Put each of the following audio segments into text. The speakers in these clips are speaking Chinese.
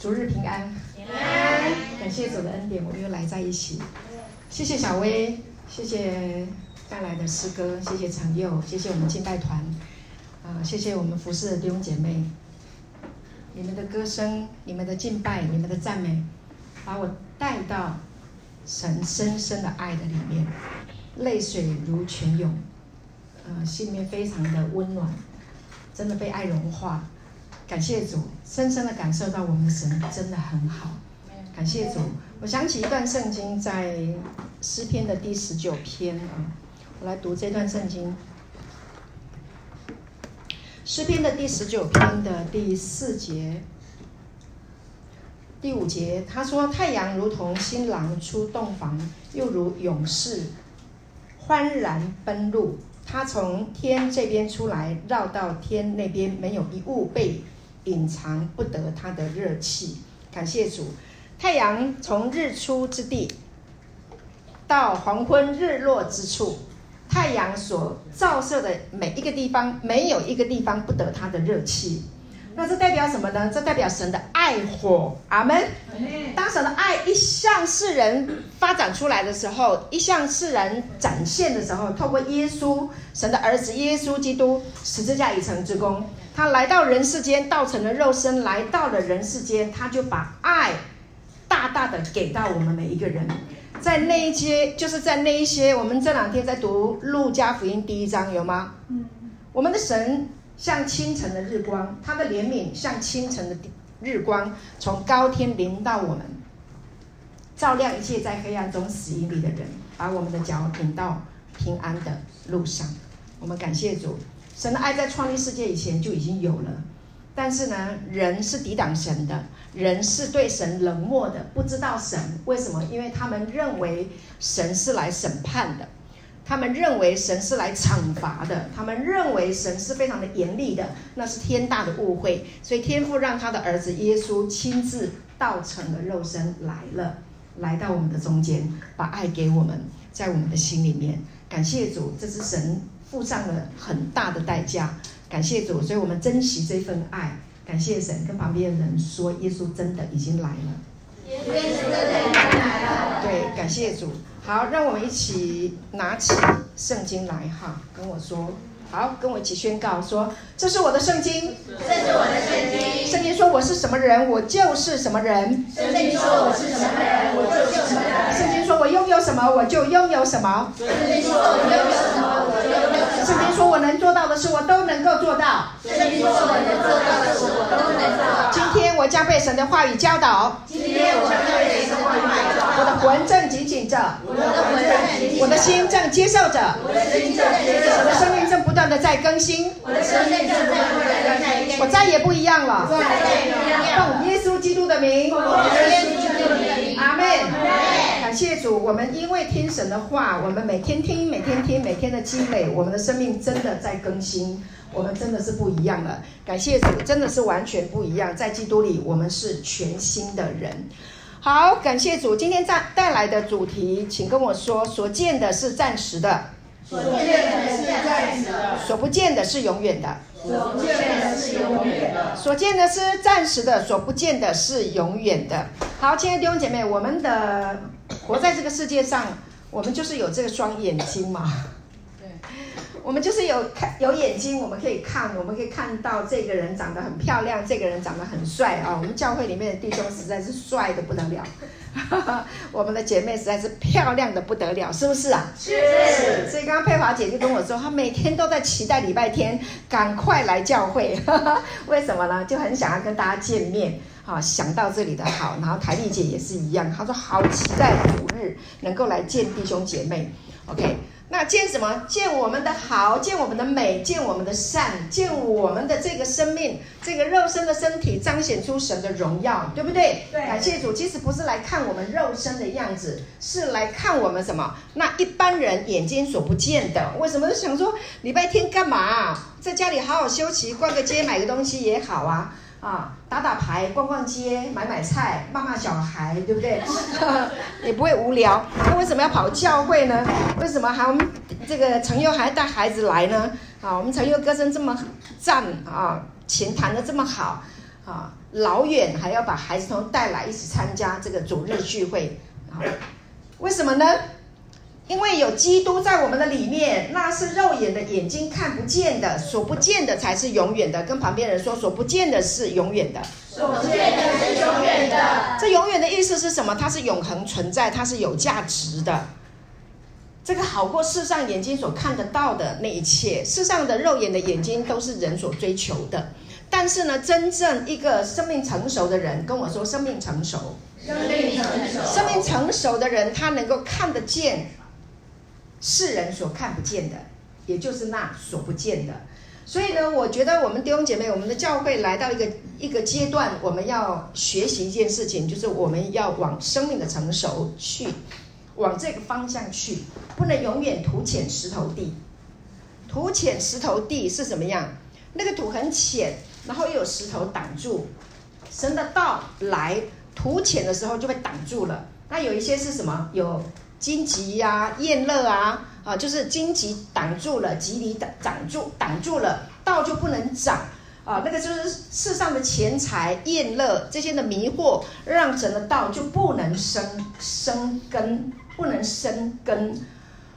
主日平安，平安。感谢主的恩典，我们又来在一起。谢谢小薇，谢谢带来的诗歌，谢谢长佑，谢谢我们敬拜团，啊，谢谢我们服侍的弟兄姐妹。你们的歌声，你们的敬拜，你们的赞美，把我带到神深深的爱的里面，泪水如泉涌，呃，心里面非常的温暖，真的被爱融化。感谢主，深深的感受到我们的神真的很好。感谢主，我想起一段圣经，在诗篇的第十九篇啊，我来读这段圣经。诗篇的第十九篇的第四节、第五节，他说：“太阳如同新郎出洞房，又如勇士欢然奔入。他从天这边出来，绕到天那边，没有一物被。”隐藏不得他的热气，感谢主。太阳从日出之地到黄昏日落之处，太阳所照射的每一个地方，没有一个地方不得他的热气。那这代表什么呢？这代表神的爱火。阿门。当神的爱一向世人发展出来的时候，一向世人展现的时候，透过耶稣，神的儿子耶稣基督十字架已成之功。他来到人世间，道成了肉身，来到了人世间，他就把爱大大的给到我们每一个人。在那一些，就是在那一些，我们这两天在读路加福音第一章，有吗？嗯。我们的神像清晨的日光，他的怜悯像清晨的日光，从高天临到我们，照亮一切在黑暗中死荫里的人，把我们的脚引到平安的路上。我们感谢主。神的爱在创立世界以前就已经有了，但是呢，人是抵挡神的，人是对神冷漠的，不知道神为什么？因为他们认为神是来审判的，他们认为神是来惩罚的，他们认为神是非常的严厉的，那是天大的误会。所以天父让他的儿子耶稣亲自道成了肉身来了，来到我们的中间，把爱给我们，在我们的心里面。感谢主，这是神。付上了很大的代价，感谢主，所以我们珍惜这份爱。感谢神，跟旁边的人说，耶稣真的已经来了。耶稣真的已经来了。对，感谢主。好，让我们一起拿起圣经来哈，跟我说，好，跟我一起宣告说，这是我的圣经，这是我的圣经。圣经说我是什么人，我就是什么人。圣经说我是什么人，我就是什么人。圣经说我拥有什么，我就拥有什么。圣经说我拥有什么，我就拥有。圣经说：“我能做到的事，我都能够做到。”圣经说：“我能做到的事，我都能做到。”今天我将被神的话语教导。今天我将被神的话语教导。我的魂正紧紧着。我的魂正紧紧着。我的心正接受着。我的心正接受着。我的生命正不断的在更新。我的生命正不断的在更新。我再也不一样了。再也不一样。奉耶稣基督的名。奉耶稣基督的名。阿门。感谢主，我们因为听神的话，我们每天听，每天听，每天的积累，我们的生命真的在更新，我们真的是不一样了。感谢主，真的是完全不一样，在基督里，我们是全新的人。好，感谢主，今天带带来的主题，请跟我说，所见的是暂时的，所见的是暂时的，所不见的是永远的，所不见的是永远的，所见的是暂时的，所不见的是永远的。好，亲爱的弟兄姐妹，我们的。活在这个世界上，我们就是有这个双眼睛嘛。对，我们就是有看有眼睛，我们可以看，我们可以看到这个人长得很漂亮，这个人长得很帅啊。我们教会里面的弟兄实在是帅的不得了，我们的姐妹实在是漂亮的不得了，是不是啊？是。是。所以刚刚佩华姐就跟我说，她每天都在期待礼拜天赶快来教会，为什么呢？就很想要跟大家见面。啊，想到这里的好，然后台丽姐也是一样，她说好期待主日能够来见弟兄姐妹。OK，那见什么？见我们的好，见我们的美，见我们的善，见我们的这个生命，这个肉身的身体彰显出神的荣耀，对不对？对。感谢主，其实不是来看我们肉身的样子，是来看我们什么？那一般人眼睛所不见的。为什么想说礼拜天干嘛？在家里好好休息，逛个街，买个东西也好啊。啊，打打牌，逛逛街，买买菜，骂骂小孩，对不对？也不会无聊。那为什么要跑教会呢？为什么还我们这个陈佑还带孩子来呢？啊，我们陈佑歌声这么赞啊，琴弹得这么好啊，老远还要把孩子都带来一起参加这个主日聚会啊？为什么呢？因为有基督在我们的里面，那是肉眼的眼睛看不见的，所不见的才是永远的。跟旁边人说，所不见的是永远的，所不见的是永远的。这永远的意思是什么？它是永恒存在，它是有价值的。这个好过世上眼睛所看得到的那一切，世上的肉眼的眼睛都是人所追求的。但是呢，真正一个生命成熟的人跟我说，生命成熟，生命成熟，生命成熟的人，他能够看得见世人所看不见的，也就是那所不见的。所以呢，我觉得我们弟兄姐妹，我们的教会来到一个一个阶段，我们要学习一件事情，就是我们要往生命的成熟去，往这个方向去，不能永远土浅石头地。土浅石头地是什么样？那个土很浅。然后又有石头挡住，神的道来土浅的时候就被挡住了。那有一些是什么？有荆棘呀、宴乐啊，啊，就是荆棘挡住了，棘藜挡挡住挡住了，道就不能长啊。那个就是世上的钱财、厌乐这些的迷惑，让整个道就不能生生根，不能生根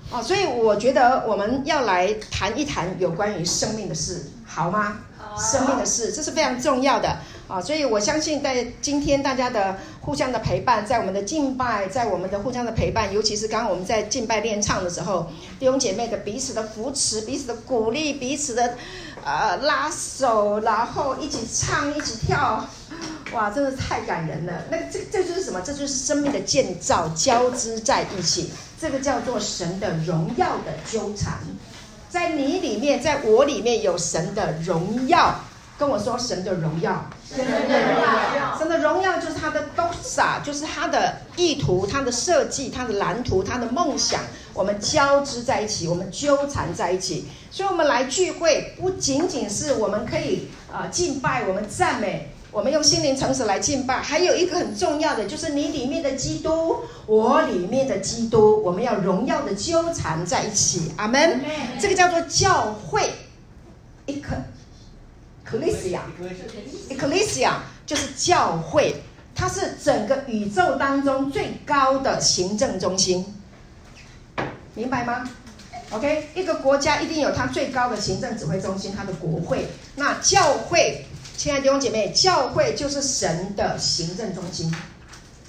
啊。所以我觉得我们要来谈一谈有关于生命的事，好吗？生命的事，这是非常重要的啊！所以我相信，在今天大家的互相的陪伴，在我们的敬拜，在我们的互相的陪伴，尤其是刚刚我们在敬拜练唱的时候，弟兄姐妹的彼此的扶持、彼此的鼓励、彼此的呃拉手，然后一起唱、一起跳，哇，真的太感人了！那这这就是什么？这就是生命的建造交织在一起，这个叫做神的荣耀的纠缠。在你里面，在我里面有神的荣耀，跟我说神的荣耀，神的荣耀，神的荣耀就是他的 doxa，就是他的意图、他的设计、他的蓝图、他的梦想，我们交织在一起，我们纠缠在一起。所以，我们来聚会，不仅仅是我们可以啊、呃、敬拜，我们赞美。我们用心灵诚实来敬拜，还有一个很重要的，就是你里面的基督，我里面的基督，我们要荣耀的纠缠在一起。阿门。这个叫做教会，ecclesia，ecclesia 就是教会，它是整个宇宙当中最高的行政中心，明白吗？OK，一个国家一定有它最高的行政指挥中心，它的国会。那教会。亲爱的弟兄姐妹，教会就是神的行政中心，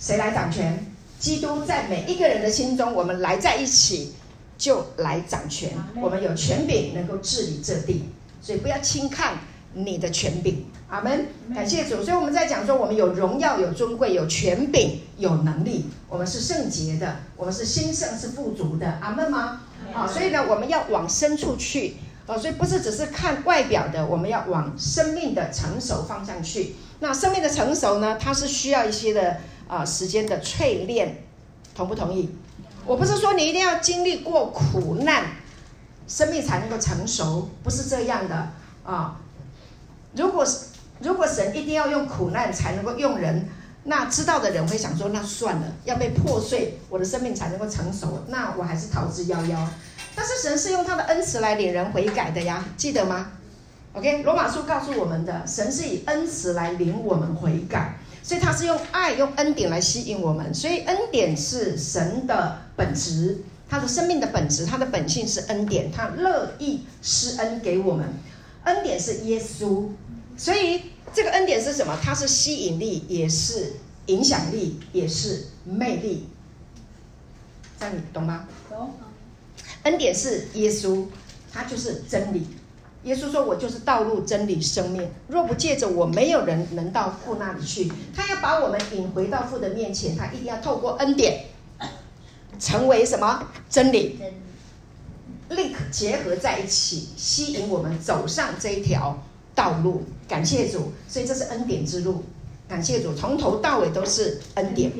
谁来掌权？基督在每一个人的心中，我们来在一起就来掌权。我们有权柄能够治理这地，所以不要轻看你的权柄。阿门，感谢主。所以我们在讲说，我们有荣耀、有尊贵、有权柄、有能力，我们是圣洁的，我们是兴盛、是富足的。阿门吗？好，所以呢，我们要往深处去。哦，所以不是只是看外表的，我们要往生命的成熟方向去。那生命的成熟呢，它是需要一些的啊、呃、时间的淬炼，同不同意？我不是说你一定要经历过苦难，生命才能够成熟，不是这样的啊。如果是如果神一定要用苦难才能够用人，那知道的人会想说，那算了，要被破碎，我的生命才能够成熟，那我还是逃之夭夭。但是神是用他的恩慈来领人悔改的呀，记得吗？OK，罗马书告诉我们的，神是以恩慈来领我们悔改，所以他是用爱、用恩典来吸引我们。所以恩典是神的本质，他的生命的本质，他的本性是恩典，他乐意施恩给我们。恩典是耶稣，所以这个恩典是什么？它是吸引力，也是影响力，也是魅力。这样你懂吗？懂。恩典是耶稣，他就是真理。耶稣说：“我就是道路、真理、生命。若不借着我，没有人能到父那里去。”他要把我们引回到父的面前，他一定要透过恩典，成为什么真理？link 结合在一起，吸引我们走上这一条道路。感谢主，所以这是恩典之路。感谢主，从头到尾都是恩典。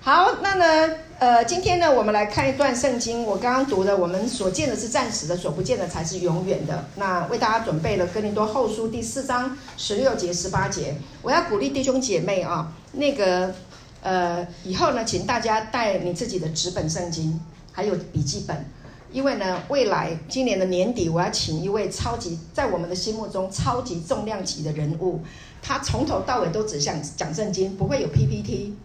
好，那呢？呃，今天呢，我们来看一段圣经。我刚刚读的，我们所见的是暂时的，所不见的才是永远的。那为大家准备了哥林多后书第四章十六节、十八节。我要鼓励弟兄姐妹啊，那个呃，以后呢，请大家带你自己的纸本圣经，还有笔记本，因为呢，未来今年的年底，我要请一位超级在我们的心目中超级重量级的人物他从头到尾都只想讲圣经，不会有 PPT，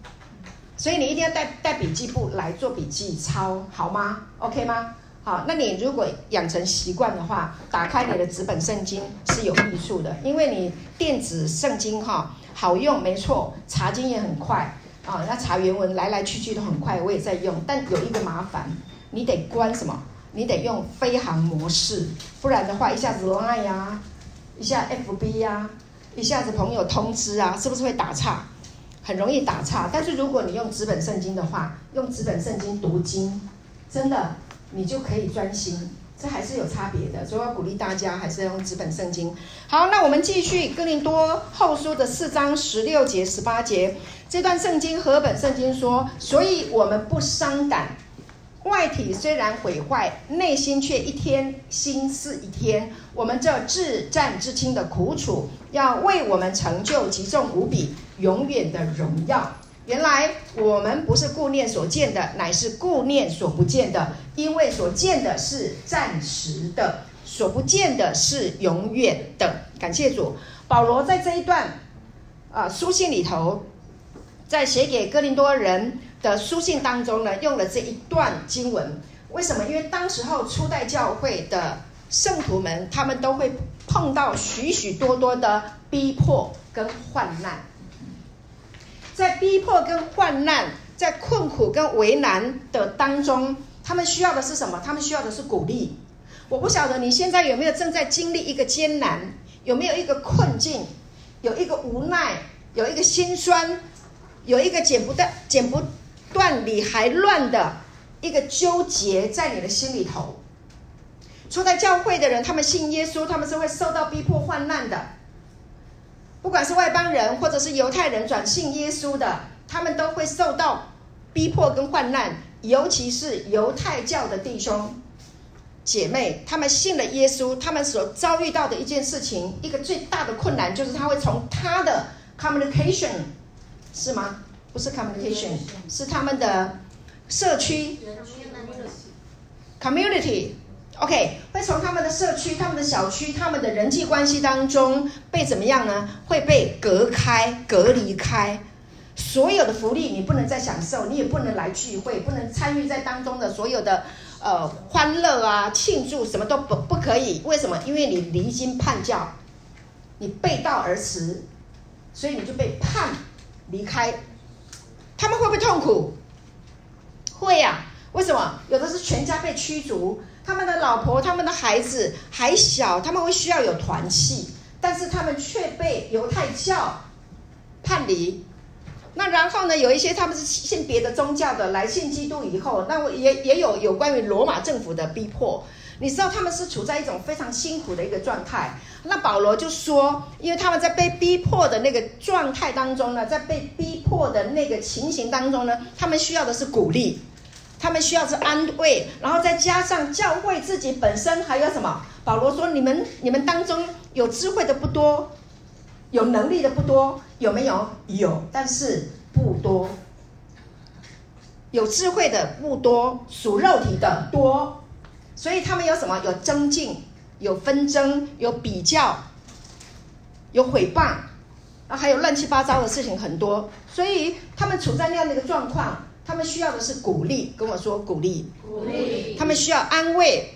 所以你一定要带带笔记簿来做笔记抄，好吗？OK 吗？好，那你如果养成习惯的话，打开你的纸本圣经是有益处的，因为你电子圣经哈好用没错，查经也很快啊，那查原文来来去去都很快，我也在用，但有一个麻烦，你得关什么？你得用飞航模式，不然的话一下子 Line 呀，一下 FB 呀，一下子朋友通知啊，是不是会打岔？很容易打岔。但是如果你用纸本圣经的话，用纸本圣经读经，真的。你就可以专心，这还是有差别的，所以我要鼓励大家还是要用纸本圣经。好，那我们继续哥林多后书的四章十六节、十八节这段圣经，和本圣经说，所以我们不伤胆，外体虽然毁坏，内心却一天新似一天。我们这至战至轻的苦楚，要为我们成就极重无比、永远的荣耀。原来我们不是顾念所见的，乃是顾念所不见的，因为所见的是暂时的，所不见的是永远的。感谢主，保罗在这一段啊、书信里头，在写给哥林多人的书信当中呢，用了这一段经文。为什么？因为当时候初代教会的圣徒们，他们都会碰到许许多多的逼迫跟患难。在逼迫跟患难，在困苦跟为难的当中，他们需要的是什么？他们需要的是鼓励。我不晓得你现在有没有正在经历一个艰难，有没有一个困境，有一个无奈，有一个心酸，有一个剪不断、剪不断理还乱的一个纠结在你的心里头。初代教会的人，他们信耶稣，他们是会受到逼迫患难的。不管是外邦人或者是犹太人转信耶稣的，他们都会受到逼迫跟患难，尤其是犹太教的弟兄姐妹，他们信了耶稣，他们所遭遇到的一件事情，一个最大的困难就是他会从他的 communication 是吗？不是 communication，是他们的社区 community。OK，会从他们的社区、他们的小区、他们的人际关系当中被怎么样呢？会被隔开、隔离开，所有的福利你不能再享受，你也不能来聚会，不能参与在当中的所有的呃欢乐啊、庆祝，什么都不不可以。为什么？因为你离经叛教，你背道而驰，所以你就被判离开。他们会不会痛苦？会呀、啊。为什么？有的是全家被驱逐。他们的老婆、他们的孩子还小，他们会需要有团契，但是他们却被犹太教叛离。那然后呢？有一些他们是信别的宗教的，来信基督以后，那我也也有有关于罗马政府的逼迫。你知道他们是处在一种非常辛苦的一个状态。那保罗就说，因为他们在被逼迫的那个状态当中呢，在被逼迫的那个情形当中呢，他们需要的是鼓励。他们需要是安慰，然后再加上教会自己本身还有什么？保罗说：“你们你们当中有智慧的不多，有能力的不多，有没有？有，但是不多。有智慧的不多，属肉体的多。所以他们有什么？有增进，有纷争，有比较，有诽谤，啊，还有乱七八糟的事情很多。所以他们处在那样的一个状况。”他们需要的是鼓励，跟我说鼓励。鼓励。他们需要安慰，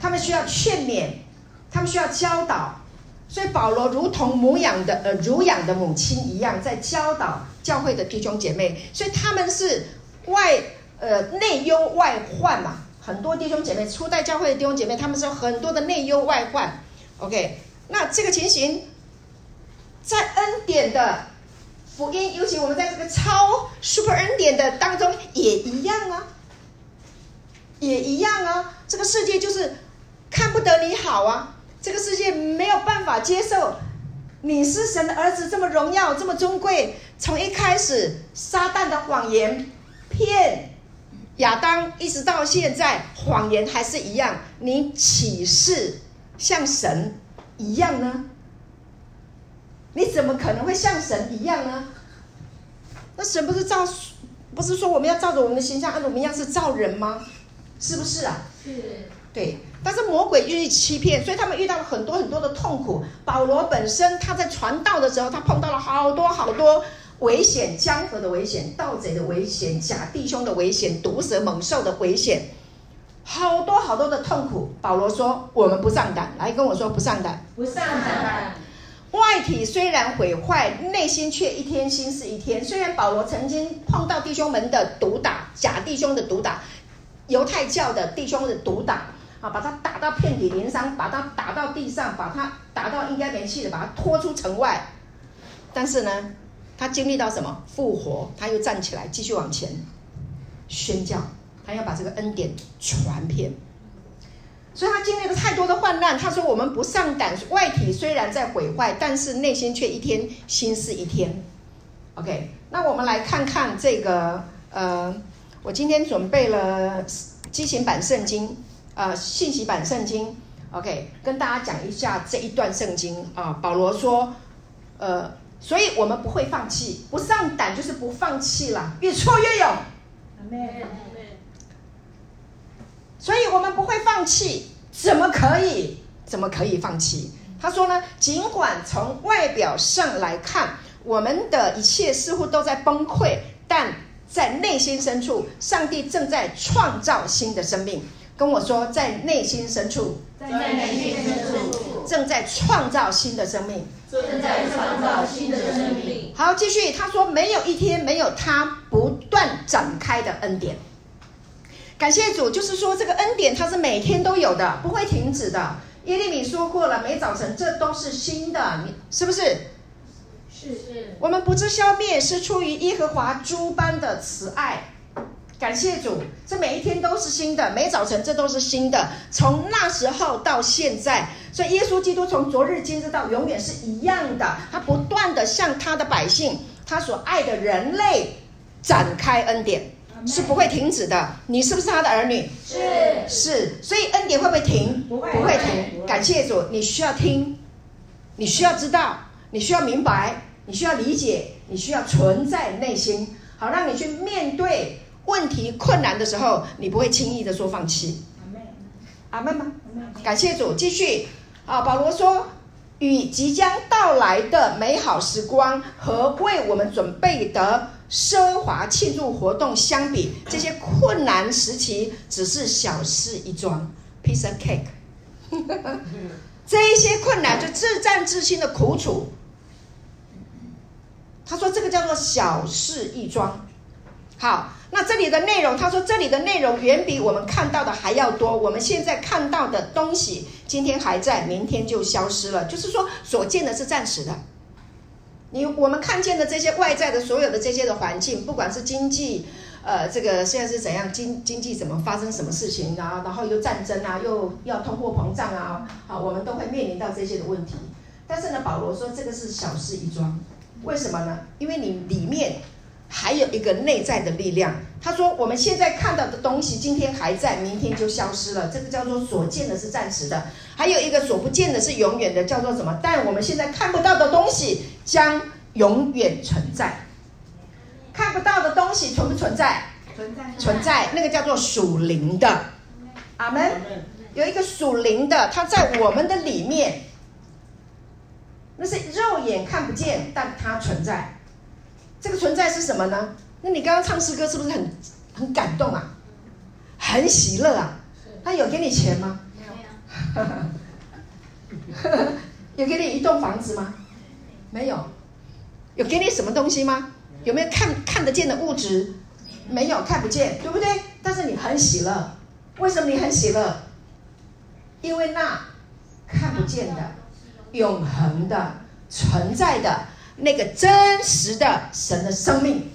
他们需要劝勉，他们需要教导。所以保罗如同母养的呃乳养的母亲一样，在教导教会的弟兄姐妹。所以他们是外呃内忧外患嘛，很多弟兄姐妹初代教会的弟兄姐妹，他们是很多的内忧外患。OK，那这个情形在恩典的。福音，尤其我们在这个超 super 恩典的当中也一样啊，也一样啊。这个世界就是看不得你好啊，这个世界没有办法接受你是神的儿子这么荣耀、这么尊贵。从一开始撒旦的谎言骗亚当，一直到现在，谎言还是一样。你岂是像神一样呢？你怎么可能会像神一样呢？那神不是照，不是说我们要照着我们的形象，按照我们一样是造人吗？是不是啊？是。对，但是魔鬼愿意欺骗，所以他们遇到了很多很多的痛苦。保罗本身他在传道的时候，他碰到了好多好多危险，江河的危险，盗贼的危险，假弟兄的危险，毒蛇猛兽的危险，好多好多的痛苦。保罗说：“我们不上胆，来跟我说不上胆，不上胆。外体虽然毁坏，内心却一天新是一天。虽然保罗曾经碰到弟兄们的毒打，假弟兄的毒打，犹太教的弟兄的毒打。”啊！把他打到遍体鳞伤，把他打到地上，把他打到应该没气的，把他拖出城外。但是呢，他经历到什么？复活，他又站起来，继续往前宣教，他要把这个恩典传遍。所以他经历了太多的患难。他说：“我们不上胆，外体虽然在毁坏，但是内心却一天心思一天。” OK，那我们来看看这个。呃，我今天准备了激情版圣经。呃，信息版圣经，OK，跟大家讲一下这一段圣经啊。保罗说，呃，所以我们不会放弃，不上胆就是不放弃了，越挫越勇。所以我们不会放弃，怎么可以？怎么可以放弃？他说呢，尽管从外表上来看，我们的一切似乎都在崩溃，但在内心深处，上帝正在创造新的生命。跟我说，在内心深处，在内心深处，正在创造新的生命，正在创造新的生命。好，继续，他说，没有一天没有他不断展开的恩典。感谢主，就是说这个恩典它是每天都有的，不会停止的。耶利米说过了，每早晨这都是新的，你是不是？是是。我们不致消灭，是出于耶和华诸般的慈爱。感谢主，这每一天都是新的，每早晨这都是新的。从那时候到现在，所以耶稣基督从昨日今日到永远是一样的，他不断的向他的百姓，他所爱的人类展开恩典，是不会停止的。你是不是他的儿女？是是，所以恩典会不会停？不会，不会停。感谢主，你需要听，你需要知道，你需要明白，你需要理解，你需要存在内心，好让你去面对。问题困难的时候，你不会轻易的说放弃。阿门吗？感谢主，继续啊！保罗说，与即将到来的美好时光和为我们准备的奢华庆祝活动相比，这些困难时期只是小事一桩，piece of cake。这一些困难就自战自亲的苦楚，他说这个叫做小事一桩。好。那这里的内容，他说这里的内容远比我们看到的还要多。我们现在看到的东西，今天还在，明天就消失了。就是说，所见的是暂时的。你我们看见的这些外在的所有的这些的环境，不管是经济，呃，这个现在是怎样，经经济怎么发生什么事情啊，然后又战争啊，又要通货膨胀啊，好，我们都会面临到这些的问题。但是呢，保罗说这个是小事一桩，为什么呢？因为你里面。还有一个内在的力量，他说：“我们现在看到的东西，今天还在，明天就消失了。这个叫做所见的是暂时的，还有一个所不见的是永远的，叫做什么？但我们现在看不到的东西将永远存在。看不到的东西存不存在？存在，存在。那个叫做属灵的。阿门。有一个属灵的，它在我们的里面，那是肉眼看不见，但它存在。”这个存在是什么呢？那你刚刚唱诗歌是不是很很感动啊？很喜乐啊？他有给你钱吗？没有。有给你一栋房子吗？没有。有给你什么东西吗？有没有看看得见的物质？没有，看不见，对不对？但是你很喜乐。为什么你很喜乐？因为那看不见的、永恒的、存在的。那个真实的神的生命，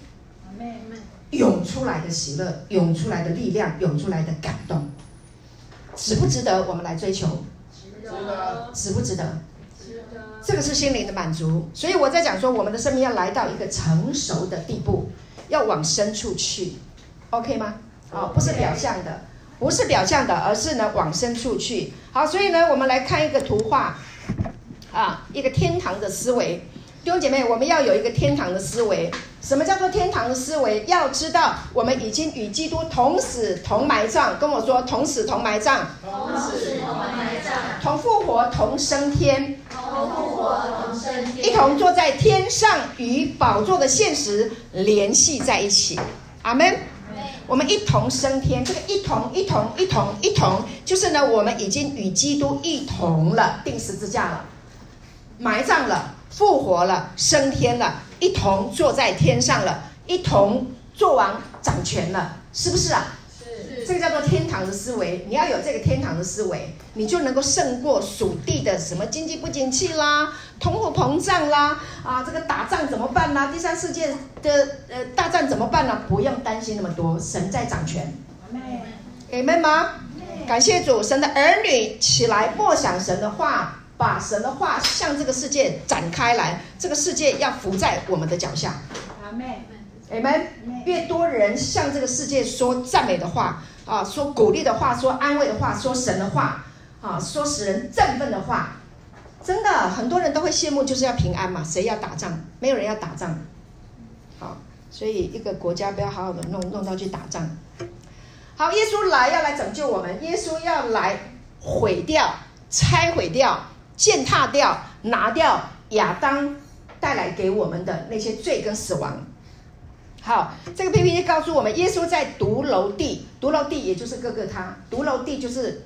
涌出来的喜乐，涌出来的力量，涌出来的感动，值不值得我们来追求？值得。值不值得？值得。这个是心灵的满足。所以我在讲说，我们的生命要来到一个成熟的地步，要往深处去，OK 吗？好，不是表象的，不是表象的，而是呢往深处去。好，所以呢，我们来看一个图画，啊，一个天堂的思维。弟兄姐妹，我们要有一个天堂的思维。什么叫做天堂的思维？要知道，我们已经与基督同死同埋葬。跟我说，同死同埋葬，同死同埋葬，同复活同升天，同复活同升天，一同坐在天上，与宝座的现实联系在一起。阿门。我们一同升天，这个一同一同一同一同，就是呢，我们已经与基督一同了，定十字架了，埋葬了，复活了，升天了，一同坐在天上了，一同做王掌权了，是不是啊？是。这个叫做天堂的思维，你要有这个天堂的思维，你就能够胜过属地的什么经济不景气啦。通货膨胀啦，啊，这个打仗怎么办呢？第三世界的呃大战怎么办呢？不用担心那么多，神在掌权。阿门吗？感谢主，神的儿女起来默想神的话，把神的话向这个世界展开来，这个世界要伏在我们的脚下。阿门。阿门。越多人向这个世界说赞美的话啊，说鼓励的话，说安慰的话，说神的话啊，说使人振奋的话。真的，很多人都会羡慕，就是要平安嘛。谁要打仗？没有人要打仗。好，所以一个国家不要好好的弄弄到去打仗。好，耶稣来要来拯救我们，耶稣要来毁掉、拆毁掉、践踏掉、拿掉亚当带来给我们的那些罪跟死亡。好，这个 PPT 告诉我们，耶稣在髑髅地，髑髅地也就是各个他，髑髅地就是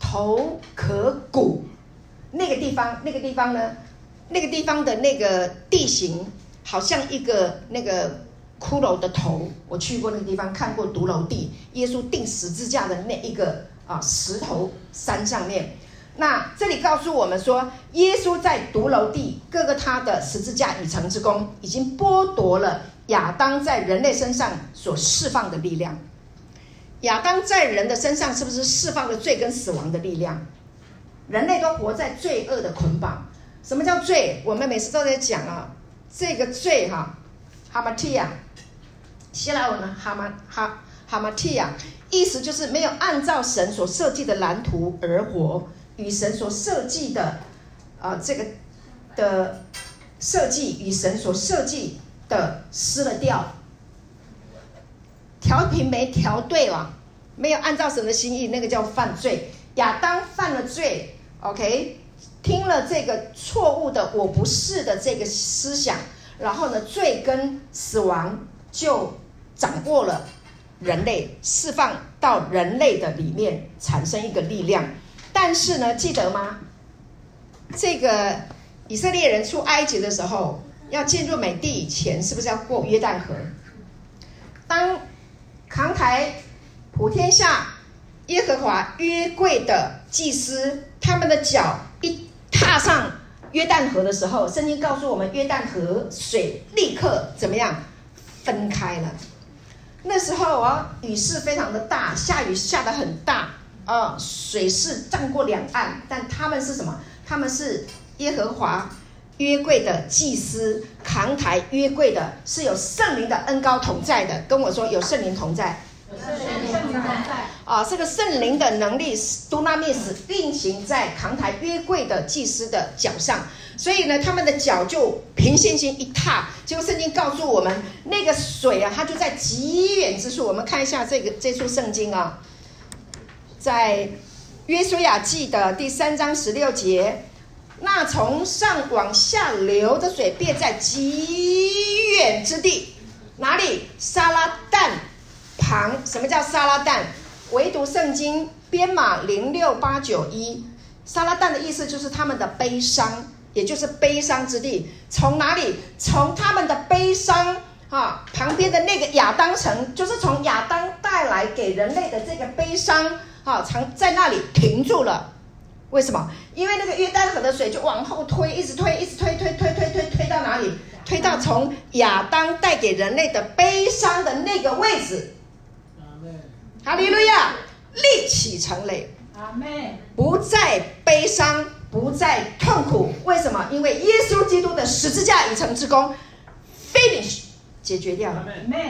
头壳骨。那个地方，那个地方呢？那个地方的那个地形，好像一个那个骷髅的头。我去过那个地方，看过髑髅地，耶稣钉十字架的那一个啊石头山上面。那这里告诉我们说，耶稣在髑髅地，各个他的十字架已成之功，已经剥夺了亚当在人类身上所释放的力量。亚当在人的身上是不是释放了罪跟死亡的力量？人类都活在罪恶的捆绑。什么叫罪？我们每次都在讲啊，这个罪哈，哈马提亚，希腊文呢，哈马哈哈马提亚，意思就是没有按照神所设计的蓝图而活，与神所设计的啊、呃、这个的设计与神所设计的失了调，调频没调对了，没有按照神的心意，那个叫犯罪。亚当犯了罪，OK，听了这个错误的“我不是”的这个思想，然后呢，罪跟死亡就掌握了人类，释放到人类的里面，产生一个力量。但是呢，记得吗？这个以色列人出埃及的时候，要进入美地以前，是不是要过约旦河？当扛台普天下。耶和华约柜的祭司，他们的脚一踏上约旦河的时候，圣经告诉我们，约旦河水立刻怎么样分开了。那时候啊，雨势非常的大，下雨下得很大啊，水势涨过两岸。但他们是什么？他们是耶和华约柜的祭司，扛抬约柜的是有圣灵的恩高同在的。跟我说，有圣灵同在。圣灵啊，这个圣灵的能力都拉密斯运行在扛抬约柜的祭司的脚上，所以呢，他们的脚就凭信心一踏。结果圣经告诉我们，那个水啊，它就在极远之处。我们看一下这个这处圣经啊，在约书亚记的第三章十六节，那从上往下流的水，便在极远之地，哪里？撒拉但。旁，什么叫撒拉但？唯独圣经编码零六八九一，撒拉但的意思就是他们的悲伤，也就是悲伤之地。从哪里？从他们的悲伤啊，旁边的那个亚当城，就是从亚当带来给人类的这个悲伤啊，藏在那里停住了。为什么？因为那个约旦河的水就往后推，一直推，一直推，推，推，推，推，推到哪里？推到从亚当带给人类的悲伤的那个位置。哈利路亚，立起成垒，阿门。不再悲伤，不再痛苦。为什么？因为耶稣基督的十字架已成之功，finish 解决掉了。阿门。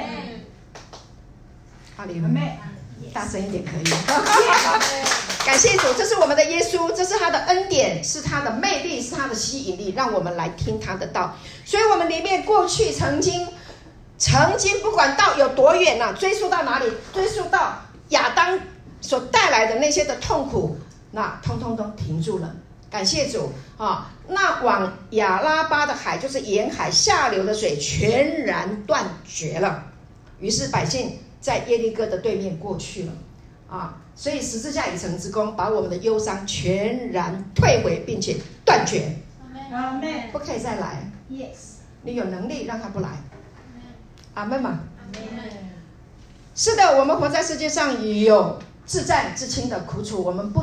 哈利路亚。大声一点可以。感谢主，这是我们的耶稣，这是他的恩典，是他的魅力，是他的吸引力，让我们来听他的道。所以，我们里面过去曾经，曾经不管道有多远呢、啊，追溯到哪里？追溯到亚当所带来的那些的痛苦，那通通都停住了。感谢主啊！那往亚拉巴的海，就是沿海下流的水，全然断绝了。于是百姓在耶利哥的对面过去了啊！所以十字架已成之功，把我们的忧伤全然退回，并且断绝。阿门。不可以再来。Yes。你有能力让他不来。阿门嘛。阿门。是的，我们活在世界上有自战自亲的苦楚，我们不，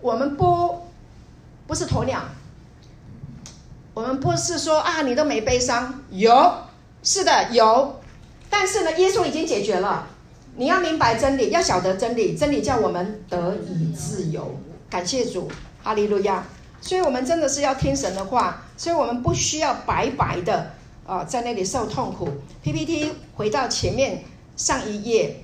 我们不。不是鸵鸟，我们不是说啊，你都没悲伤，有，是的，有，但是呢，耶稣已经解决了。你要明白真理，要晓得真理，真理叫我们得以自由。感谢主，哈利路亚。所以，我们真的是要听神的话，所以我们不需要白白的啊、在那里受痛苦。PPT 回到前面上一页。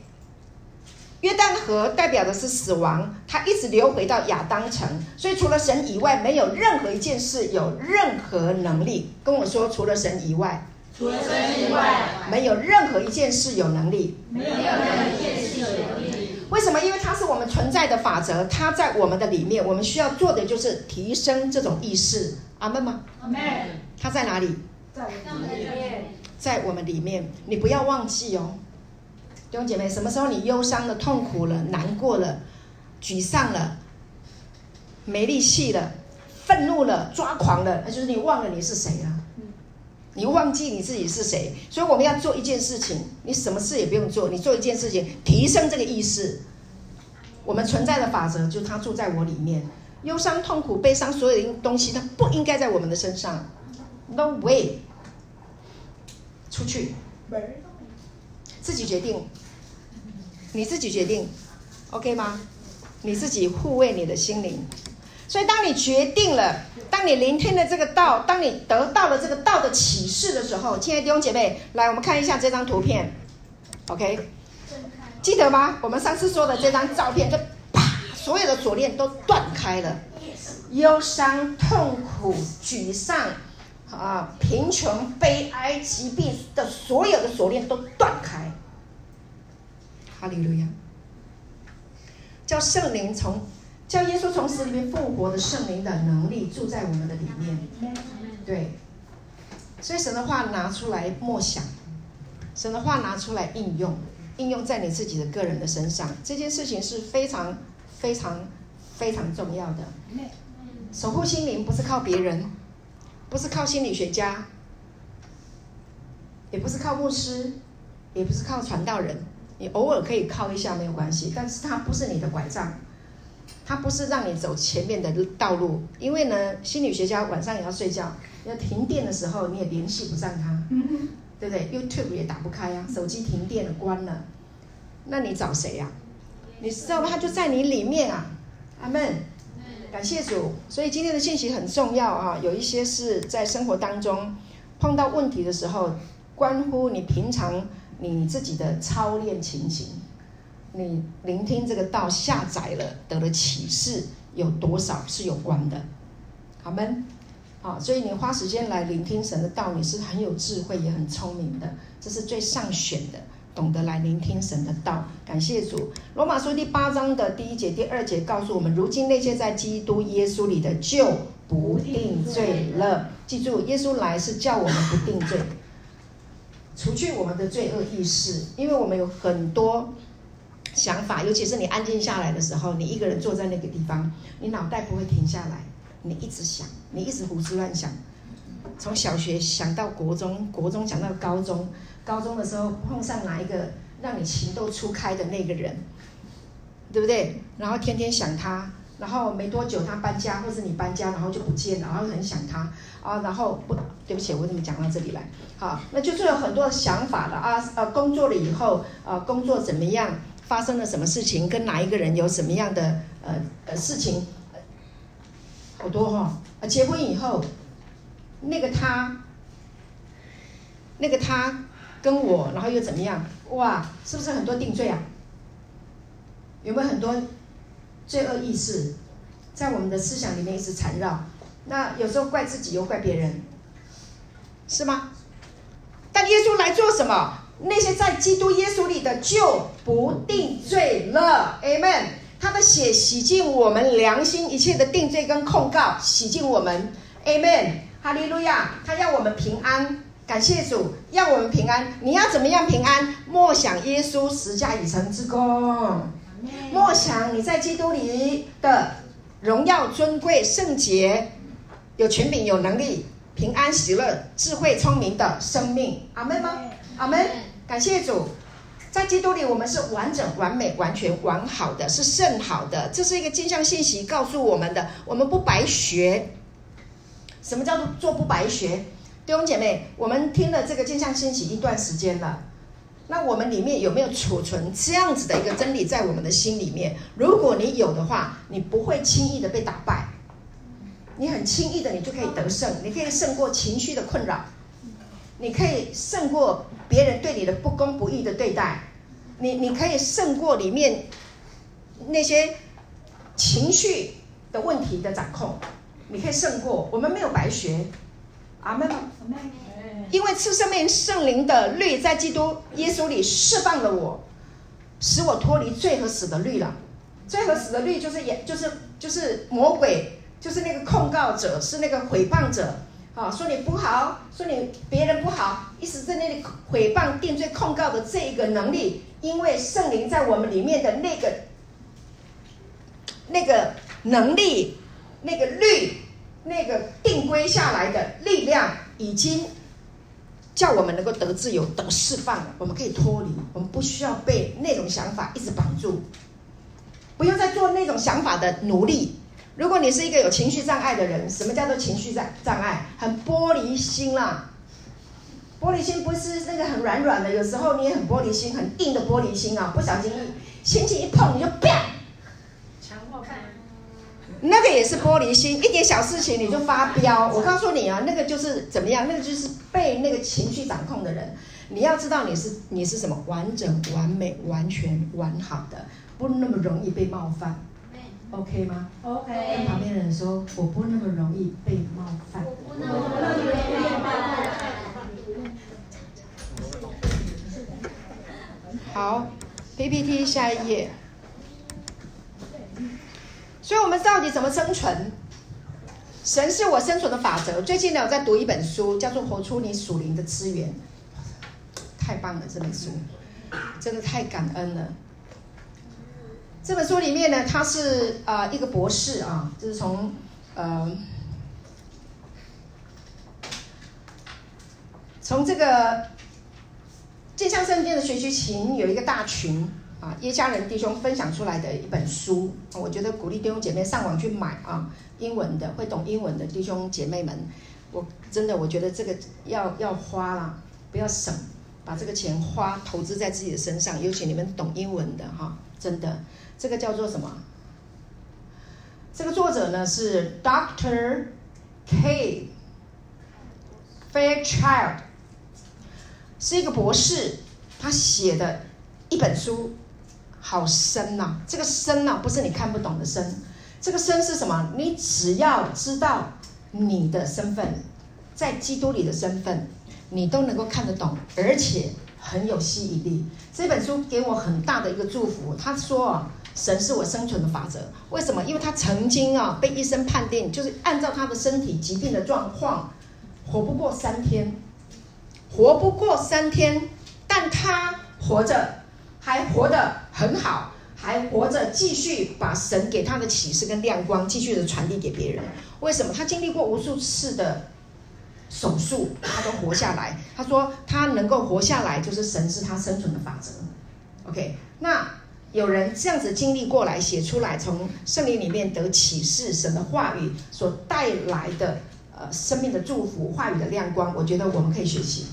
约旦河代表的是死亡，它一直流回到亚当城，所以除了神以外，没有任何一件事有任何能力。跟我说，除了神以外，除了神以外，没有任何一件事有能力。没有任何一件事有能力。为什么？因为它是我们存在的法则，它在我们的里面，我们需要做的就是提升这种意识。阿门吗？阿门。它在哪里？在我们里面。在我们里面，你不要忘记哦。弟兄姐妹，什么时候你忧伤了、痛苦了、难过了、沮丧了、没力气了、愤怒了、抓狂了，那就是你忘了你是谁了。你忘记你自己是谁。所以我们要做一件事情，你什么事也不用做，你做一件事情，提升这个意识。我们存在的法则就是他住在我里面。忧伤、痛苦、悲伤，所有的东西，它不应该在我们的身上。No way，出去。自己决定，你自己决定，OK 吗？你自己护卫你的心灵。所以，当你决定了，当你聆听了这个道，当你得到了这个道的启示的时候，亲爱的弟兄姐妹，来，我们看一下这张图片，OK？记得吗？我们上次说的这张照片，就啪，所有的锁链都断开了，忧伤、痛苦、沮丧。啊，贫穷、悲哀、疾病的所有的锁链都断开。哈利路亚！叫圣灵从，叫耶稣从死里面复活的圣灵的能力住在我们的里面。对，所以神的话拿出来默想，神的话拿出来应用，应用在你自己的个人的身上，这件事情是非常非常非常重要的。守护心灵不是靠别人。不是靠心理学家，也不是靠牧师，也不是靠传道人，你偶尔可以靠一下没有关系，但是它不是你的拐杖，它不是让你走前面的道路。因为呢，心理学家晚上也要睡觉，要停电的时候你也联系不上他，对不对？YouTube 也打不开啊，手机停电了关了，那你找谁呀？你知道吗？他就在你里面啊，阿门。感谢主，所以今天的信息很重要啊！有一些是在生活当中碰到问题的时候，关乎你平常你自己的操练情形，你聆听这个道下载了得了启示有多少是有关的。好们，好，所以你花时间来聆听神的道，你是很有智慧也很聪明的，这是最上选的。懂得来聆听神的道，感谢主。罗马书第八章的第一节、第二节告诉我们：如今那些在基督耶稣里的，就不定罪了。记住，耶稣来是叫我们不定罪，除去我们的罪恶意识。因为我们有很多想法，尤其是你安静下来的时候，你一个人坐在那个地方，你脑袋不会停下来，你一直想，你一直胡思乱想，从小学想到国中，国中想到高中。高中的时候碰上哪一个让你情窦初开的那个人，对不对？然后天天想他，然后没多久他搬家，或是你搬家，然后就不见了，然后很想他啊。然后不，对不起，我怎么讲到这里来？好，那就是有很多的想法了啊。呃，工作了以后，呃，工作怎么样？发生了什么事情？跟哪一个人有什么样的呃呃事情？好多哈、哦。结婚以后，那个他，那个他。跟我，然后又怎么样？哇，是不是很多定罪啊？有没有很多罪恶意识在我们的思想里面一直缠绕？那有时候怪自己又怪别人，是吗？但耶稣来做什么？那些在基督耶稣里的就不定罪了。Amen。他的血洗净我们良心一切的定罪跟控告，洗净我们。Amen。哈利路亚。他要我们平安，感谢主，要我们平安。你要怎么样平安？默想耶稣十架已成之功，默想你在基督里的荣耀尊贵圣洁，有权柄有能力，平安喜乐智慧聪明的生命。阿门吗？阿门。感谢主，在基督里我们是完整、完美、完全、完好的，是甚好的。这是一个镜像信息告诉我们的，我们不白学。什么叫做做不白学？弟兄姐妹，我们听了这个镜像信息一段时间了，那我们里面有没有储存这样子的一个真理在我们的心里面？如果你有的话，你不会轻易的被打败，你很轻易的你就可以得胜，你可以胜过情绪的困扰。你可以胜过别人对你的不公不义的对待，你你可以胜过里面那些情绪的问题的掌控，你可以胜过。我们没有白学，阿门。因为赐生命圣灵的律在基督耶稣里释放了我，使我脱离罪和死的律了。罪和死的律就是也就是就是魔鬼，就是那个控告者，是那个诽谤者。啊，说你不好，说你别人不好，一直在那里诽谤、定罪、控告的这一个能力，因为圣灵在我们里面的那个那个能力、那个律、那个定规下来的力量，已经叫我们能够得自由、得释放了。我们可以脱离，我们不需要被那种想法一直绑住，不用再做那种想法的奴隶。如果你是一个有情绪障碍的人，什么叫做情绪障障碍？很玻璃心啦，玻璃心不是那个很软软的，有时候你也很玻璃心，很硬的玻璃心啊，不小心一轻轻一碰你就啪，强迫看，那个也是玻璃心，一点小事情你就发飙。我告诉你啊，那个就是怎么样？那个就是被那个情绪掌控的人。你要知道你是你是什么完整、完美、完全、完好的，不那么容易被冒犯。OK 吗？OK。跟旁边的人说，我不那么容易被冒犯。我不那么容易被冒犯。好，PPT 下一页。所以，我们到底怎么生存？神是我生存的法则。最近呢，我在读一本书，叫做《活出你属灵的资源》，太棒了！这本书真的太感恩了。这本书里面呢，他是啊、一个博士啊，就是从呃从这个镜像圣经的学习群有一个大群啊，耶家人弟兄分享出来的一本书，我觉得鼓励弟兄姐妹上网去买啊，英文的会懂英文的弟兄姐妹们，我真的我觉得这个要要花啦，不要省，把这个钱花投资在自己的身上，尤其你们懂英文的哈、真的。这个叫做什么？这个作者呢是 Doctor K Fairchild，是一个博士，他写的一本书，好深呐、啊！这个深呐、啊，不是你看不懂的深，这个深是什么？你只要知道你的身份，在基督里的身份，你都能够看得懂，而且很有吸引力。这本书给我很大的一个祝福。他说啊。神是我生存的法则，为什么？因为他曾经啊被医生判定，就是按照他的身体疾病的状况，活不过三天，活不过三天，但他活着，还活得很好，还活着继续把神给他的启示跟亮光继续的传递给别人。为什么？他经历过无数次的手术，他都活下来。他说他能够活下来，就是神是他生存的法则。OK，那。有人这样子经历过来，写出来，从圣灵里面得启示，神的话语所带来的呃生命的祝福，话语的亮光，我觉得我们可以学习，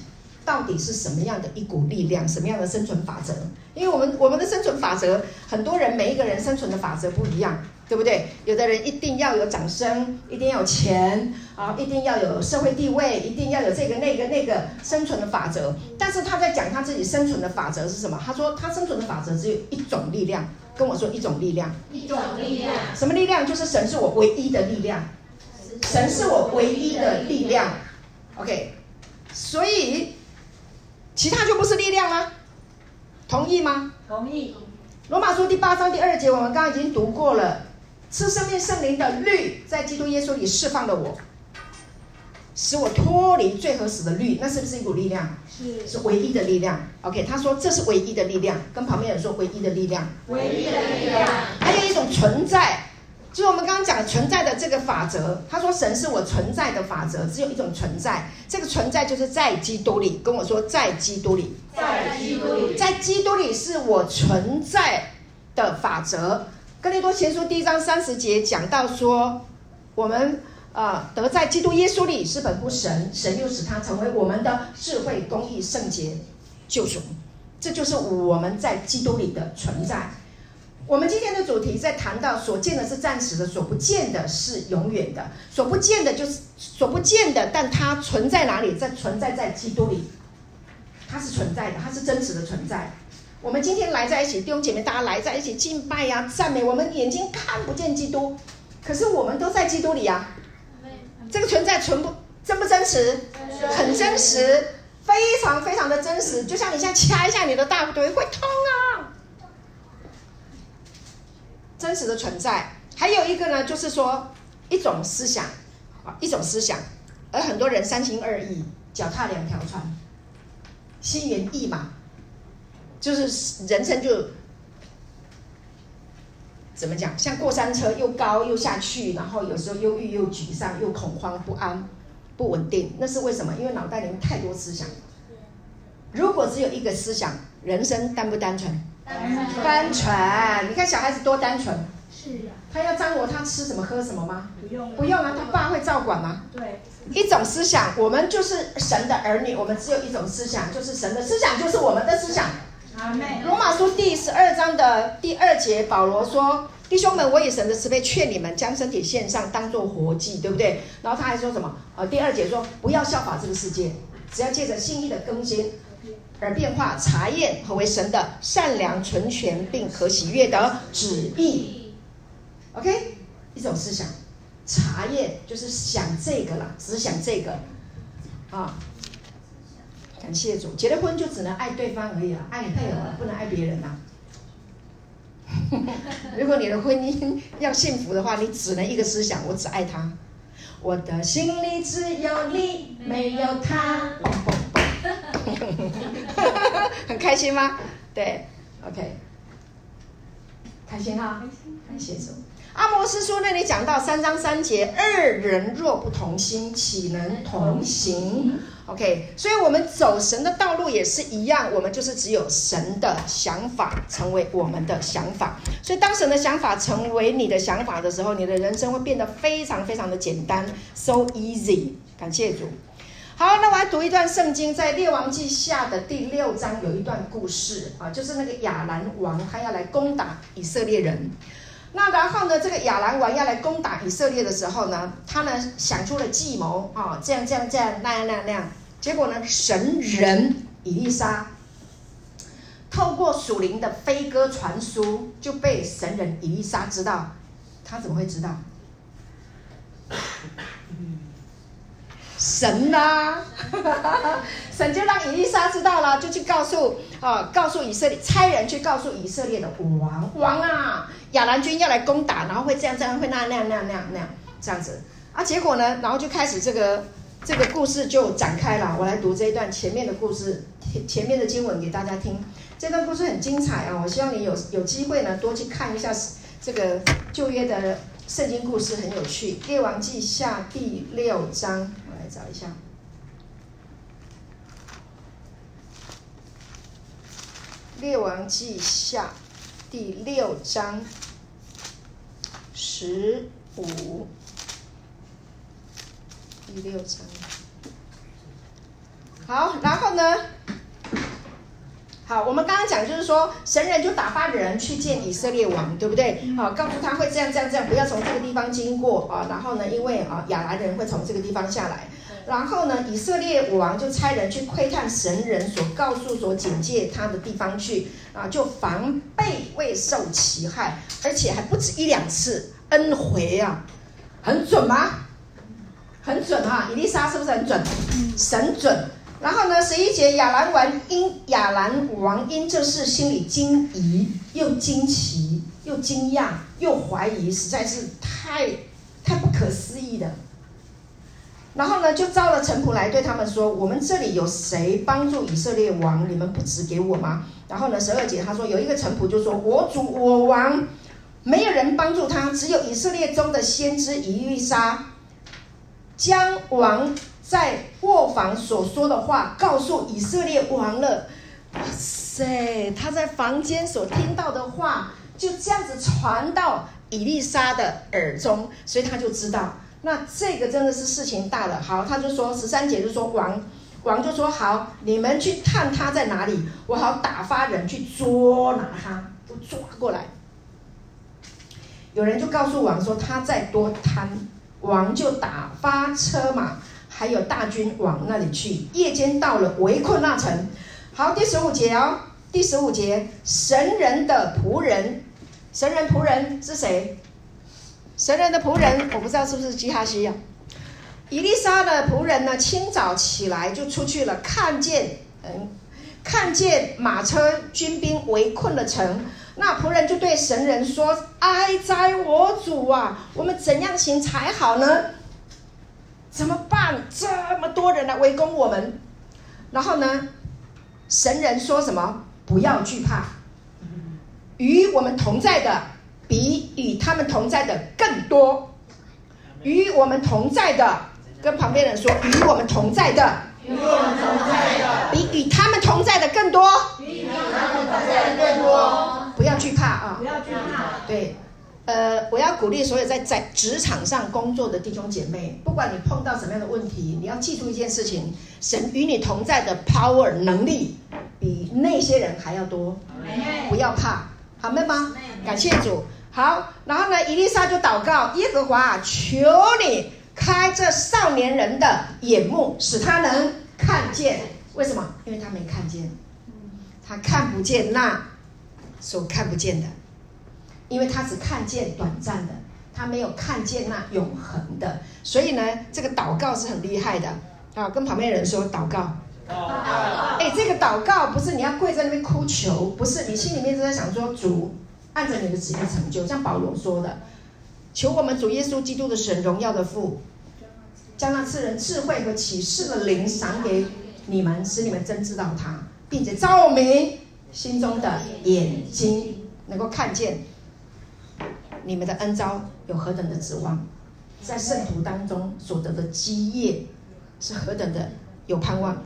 到底是什么样的一股力量，什么样的生存法则？因为我们我们的生存法则，很多人每一个人生存的法则不一样。对不对？有的人一定要有掌声，一定要有钱啊，一定要有社会地位，一定要有这个那个那个生存的法则。但是他在讲他自己生存的法则是什么？他说他生存的法则只有一种力量，跟我说一种力量，一种力量。什么力量？就是神是我唯一的力量，神是我唯一的力量。OK，所以其他就不是力量了，同意吗？同意。罗马书第八章第二节，我们刚刚已经读过了，赐生命圣灵的律在基督耶稣里释放了我。使我脱离罪和死的律，那是不是一股力量？是，是唯一的力量。OK，他说这是唯一的力量，跟旁边人说唯一的力量。唯一的力量。还有一种存在，就是我们刚刚讲存在的这个法则。他说神是我存在的法则，只有一种存在，这个存在就是在基督里。跟我说在基督里，在基督里，在基督里是我存在的法则。哥林多前书第一章三十节讲到说，我们。啊，得在基督耶稣里是本乎神，神又使他成为我们的智慧、公义、圣洁、救赎。这就是我们在基督里的存在。我们今天的主题在谈到所见的是暂时的，所不见的是永远的。所不见的就是所不见的，但它存在哪里？在存在在基督里，它是存在的，它是真实的存在。我们今天来在一起，弟兄姐妹，大家来在一起敬拜呀、啊、赞美。我们眼睛看不见基督，可是我们都在基督里呀、啊。这个存在存不真不真实？很真实，非常非常的真实。就像你现在掐一下你的大腿会痛啊！真实的存在。还有一个呢，就是说一种思想啊，一种思想。而很多人三心二意，脚踏两条船，心猿意马，就是人生就。怎么讲？像过山车，又高又下去，然后有时候忧郁又沮丧，又恐慌不安，不稳定。那是为什么？因为脑袋里面太多思想。如果只有一个思想，人生单不单纯？单纯。你看小孩子多单纯。是啊。他要张罗他吃什么喝什么吗？不用。不用啊，他爸会照管吗？对。一种思想，我们就是神的儿女，我们只有一种思想，就是神的思想，就是我们的思想。罗马书第十二章的第二节，保罗说：“弟兄们，我以神的慈悲劝你们，将身体献上，当作活祭，对不对？”然后他还说什么？呃，第二节说：“不要效法这个世界，只要借着心意的更新而变化，查验何为神的善良、纯全并可喜悦的旨意。”OK，一种思想，查验就是想这个了，只想这个啊。感谢主，结了婚就只能爱对方而已啊，爱你配偶，不能爱别人呐、啊。如果你的婚姻要幸福的话，你只能一个思想，我只爱他。我的心里只有你，没有他。很开心吗？对，OK，开心哈，感谢主。阿摩斯书那里讲到三章三节，二人若不同心，岂能同行？OK，所以我们走神的道路也是一样，我们就是只有神的想法成为我们的想法。所以当神的想法成为你的想法的时候，你的人生会变得非常非常的简单，so easy。感谢主。好，那我来读一段圣经，在列王记下的第六章有一段故事啊，就是那个亚兰王他要来攻打以色列人。那然后呢，这个亚兰王要来攻打以色列的时候呢，他呢想出了计谋啊，这样这样这样那样那样那样，结果呢，神人以利沙透过属灵的飞鸽传书，就被神人以利沙知道，他怎么会知道？神呐、啊，神就让以利沙知道了，就去告诉啊，告诉以色列，差人去告诉以色列的王王啊，亚兰军要来攻打，然后会这样这样，会那样那样那样那样那样这样子啊，结果呢，然后就开始这个这个故事就展开了。我来读这一段前面的故事，前面的经文给大家听。这段故事很精彩啊，我希望你有有机会呢多去看一下这个旧约的圣经故事，很有趣。列王记下第六章。找一下，《列王记下》第六章十五，第六章。好，然后呢？好，我们刚刚讲就是说，神人就打发人去见以色列王，对不对？好，告诉他会这样这样这样，不要从这个地方经过啊。然后呢，因为啊，亚兰人会从这个地方下来。然后呢，以色列王就差人去窥探神人所告诉、所警戒他的地方去啊，就防备未受其害，而且还不止一两次，N 回啊，很准吗？很准哈，以利沙是不是很准？神准。然后呢，十一节亚兰王因亚兰王因这事心里惊疑，又惊奇，又惊讶，又怀疑，实在是太太不可思议的。然后呢，就召了臣仆来对他们说：“我们这里有谁帮助以色列王？你们不指给我吗？”然后呢，十二节他说有一个臣仆就说：“我主我王，没有人帮助他，只有以色列中的先知以利沙，将王。”在卧房所说的话，告诉以色列王了。哇塞，他在房间所听到的话，就这样子传到以利沙的耳中，所以他就知道，那这个真的是事情大了。好，他就说十三姐就说王，王就说好，你们去探他在哪里，我好打发人去捉拿他，都抓过来。有人就告诉王说他在多贪，王就打发车马。还有大军往那里去，夜间到了，围困那城。好，第十五节哦，第十五节，神人的仆人，神人仆人是谁？神人的仆人，我不知道是不是基哈西呀、啊？以利沙的仆人呢？清早起来就出去了，看见嗯，看见马车军兵围困了城，那仆人就对神人说：“哀哉，我主啊，我们怎样行才好呢？”怎么办？这么多人来围攻我们，然后呢？神人说什么？不要惧怕，与我们同在的比与他们同在的更多。与我们同在的，跟旁边人说，与我们同在的，与我们同在的，比与他们同在的更多。比与他们同在的更多。不要惧怕啊！不要惧怕。对。呃，我要鼓励所有在在职场上工作的弟兄姐妹，不管你碰到什么样的问题，你要记住一件事情：神与你同在的 power 能力比那些人还要多。不要怕，好妹吗？感谢主。好，然后呢，伊丽莎就祷告耶和华，求你开这少年人的眼目，使他能看见。为什么？因为他没看见，他看不见那所看不见的。因为他只看见短暂的，他没有看见那永恒的，所以呢，这个祷告是很厉害的啊！跟旁边人说祷告。哎，这个祷告不是你要跪在那边哭求，不是你心里面就在想说主按着你的旨意成就，像保罗说的，求我们主耶稣基督的神荣耀的父，将那赐人智慧和启示的灵赏给你们，使你们真知道他，并且照明心中的眼睛，能够看见。你们的恩召有何等的指望，在圣徒当中所得的基业是何等的有盼望，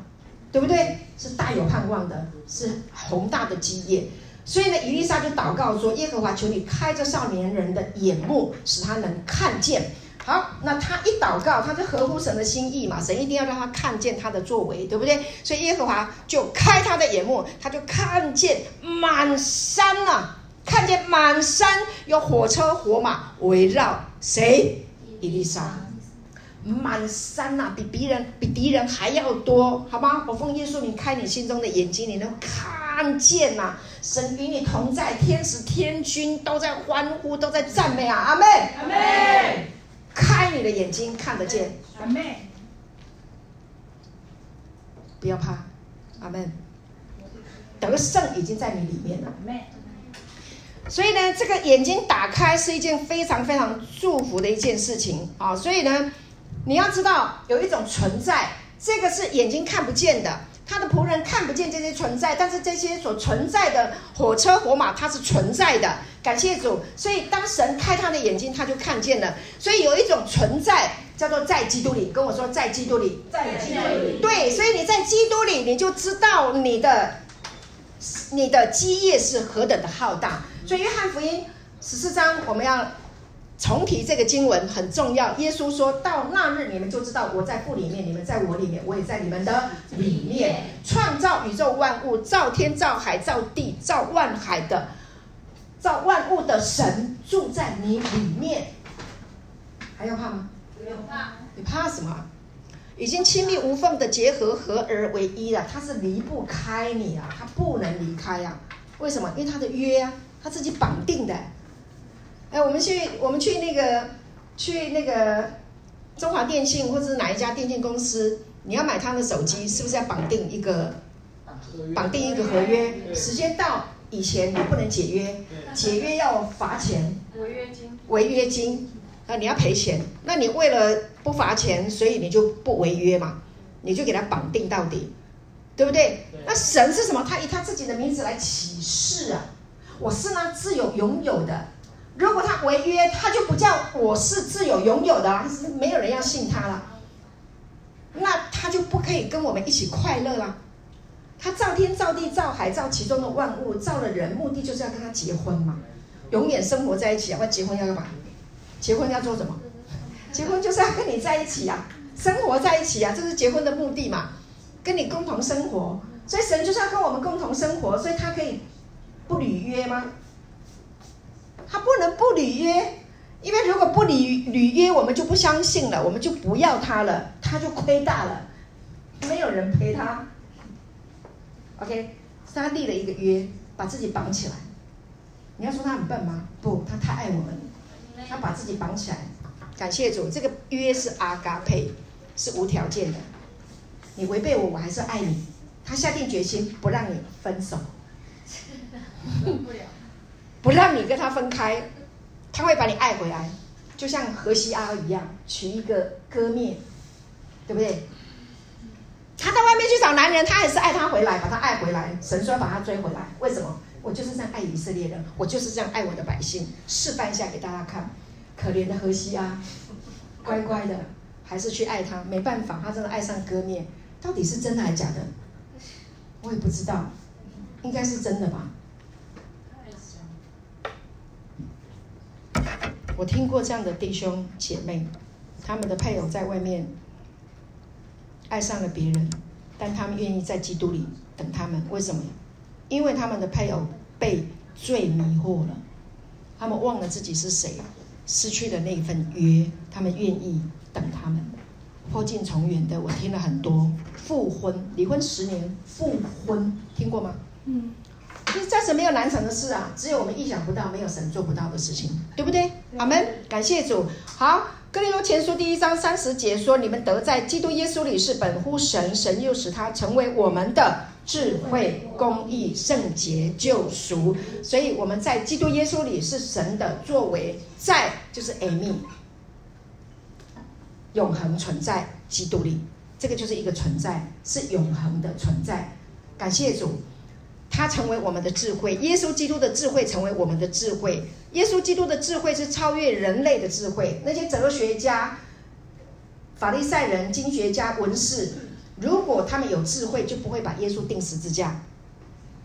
对不对？是大有盼望的，是宏大的基业。所以呢，伊丽莎就祷告说：“耶和华，求你开这少年人的眼目，使他能看见。”好，那他一祷告，他就合乎神的心意嘛。神一定要让他看见他的作为，对不对？所以耶和华就开他的眼目，他就看见满山啊。看见满山有火车火马围绕谁？伊丽莎，满山呐、比敌人比敌人还要多，好吗？我奉耶稣名开你心中的眼睛，你能看见呐、啊？神与你同在，天使天君都在欢呼，都在赞美啊！阿妹，阿妹。开你的眼睛，看得见。阿妹。不要怕，阿门。得胜已经在你里面了。阿门。所以呢，这个眼睛打开是一件非常非常祝福的一件事情啊！所以呢，你要知道有一种存在，这个是眼睛看不见的，他的仆人看不见这些存在，但是这些所存在的火车火马，它是存在的。感谢主！所以当神开他的眼睛，他就看见了。所以有一种存在叫做在基督里，跟我说在基督里，在基督里。对，所以你在基督里，你就知道你的你的基业是何等的浩大。所以，约翰福音十四章，我们要重提这个经文很重要。耶稣说到那日，你们就知道我在父里面，你们在我里面，我也在你们的里面。创造宇宙万物，造天造海造地造万海的，造万物的神住在你里面，还要怕吗？不用怕。你怕什么？已经亲密无缝的结合，合而为一了。他是离不开你啊，他不能离开啊。为什么？因为他的约啊，他自己绑定的。哎，我们去，我们去那个，去那个中华电信或者是哪一家电信公司，你要买他的手机，是不是要绑定一个，绑定一个合约？时间到以前你不能解约，解约要罚钱，违约金，违约金。啊你要赔钱，那你为了不罚钱，所以你就不违约嘛，你就给他绑定到底，对不对？那神是什么？他以他自己的名字来启示啊，我是那自有拥有的。如果他违约，他就不叫我是自有永有的，没有人要信他了。那他就不可以跟我们一起快乐了。他造天造地造海造其中的万物，造了人，目的就是要跟他结婚嘛，永远生活在一起啊。结婚要干嘛？结婚要做什么？结婚就是要跟你在一起、啊，生活在一起、啊，这是结婚的目的嘛，跟你共同生活。所以神就是要跟我们共同生活，所以他可以不履约吗？他不能不履约，因为如果不履履约，我们就不相信了，我们就不要他了，他就亏大了，没有人陪他。OK，他立了一个约，把自己绑起来。你要说他很笨吗？不，他太爱我们。他把自己绑起来，感谢主，这个约是阿嘎佩，是无条件的。你违背我，我还是爱你。他下定决心不让你分手，不 了不让你跟他分开，他会把你爱回来，就像何西阿一样，娶一个歌篾，对不对？他到外面去找男人，他还是爱他回来，把他爱回来。神说把他追回来，为什么？我就是这样爱以色列人，我就是这样爱我的百姓。示范一下给大家看，可怜的何西阿，乖乖的，还是去爱他。没办法，他真的爱上歌篾，到底是真的还是假的？我也不知道，应该是真的吧。我听过这样的弟兄姐妹，他们的配偶在外面爱上了别人，但他们愿意在基督里等他们，为什么？因为他们的配偶被罪迷惑了，他们忘了自己是谁，失去了那一份约，他们愿意等他们。破镜重圆的，我听了很多。复婚、离婚十年，复婚听过吗？嗯，其实暂时没有难成的事啊，只有我们意想不到，没有神做不到的事情，对不对？阿门，感谢主。好。哥林多前书第一章三十节说：“你们得在基督耶稣里是本乎神，神又使他成为我们的智慧、公义、圣洁、救赎。所以我们在基督耶稣里是神的作为，在就是艾米永恒存在基督里，这个就是一个存在，是永恒的存在。感谢主。”他成为我们的智慧，耶稣基督的智慧成为我们的智慧。耶稣基督的智慧是超越人类的智慧。那些哲学家、法利赛人、经学家、文士，如果他们有智慧，就不会把耶稣钉十字架。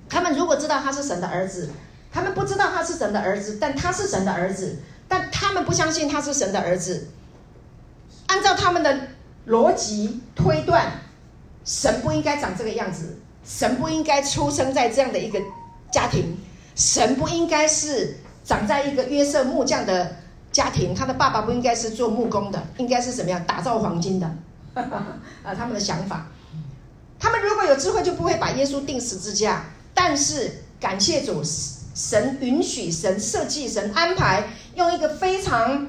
他们如果知道他是神的儿子，他们不知道他是神的儿子，但他是神的儿子，但他们不相信他是神的儿子。按照他们的逻辑推断，神不应该长这个样子。神不应该出生在这样的一个家庭，神不应该是长在一个约瑟木匠的家庭，他的爸爸不应该是做木工的，应该是什么样打造黄金的？啊，他们的想法，他们如果有智慧，就不会把耶稣钉十字架。但是感谢主，神允许，神设计，神安排，用一个非常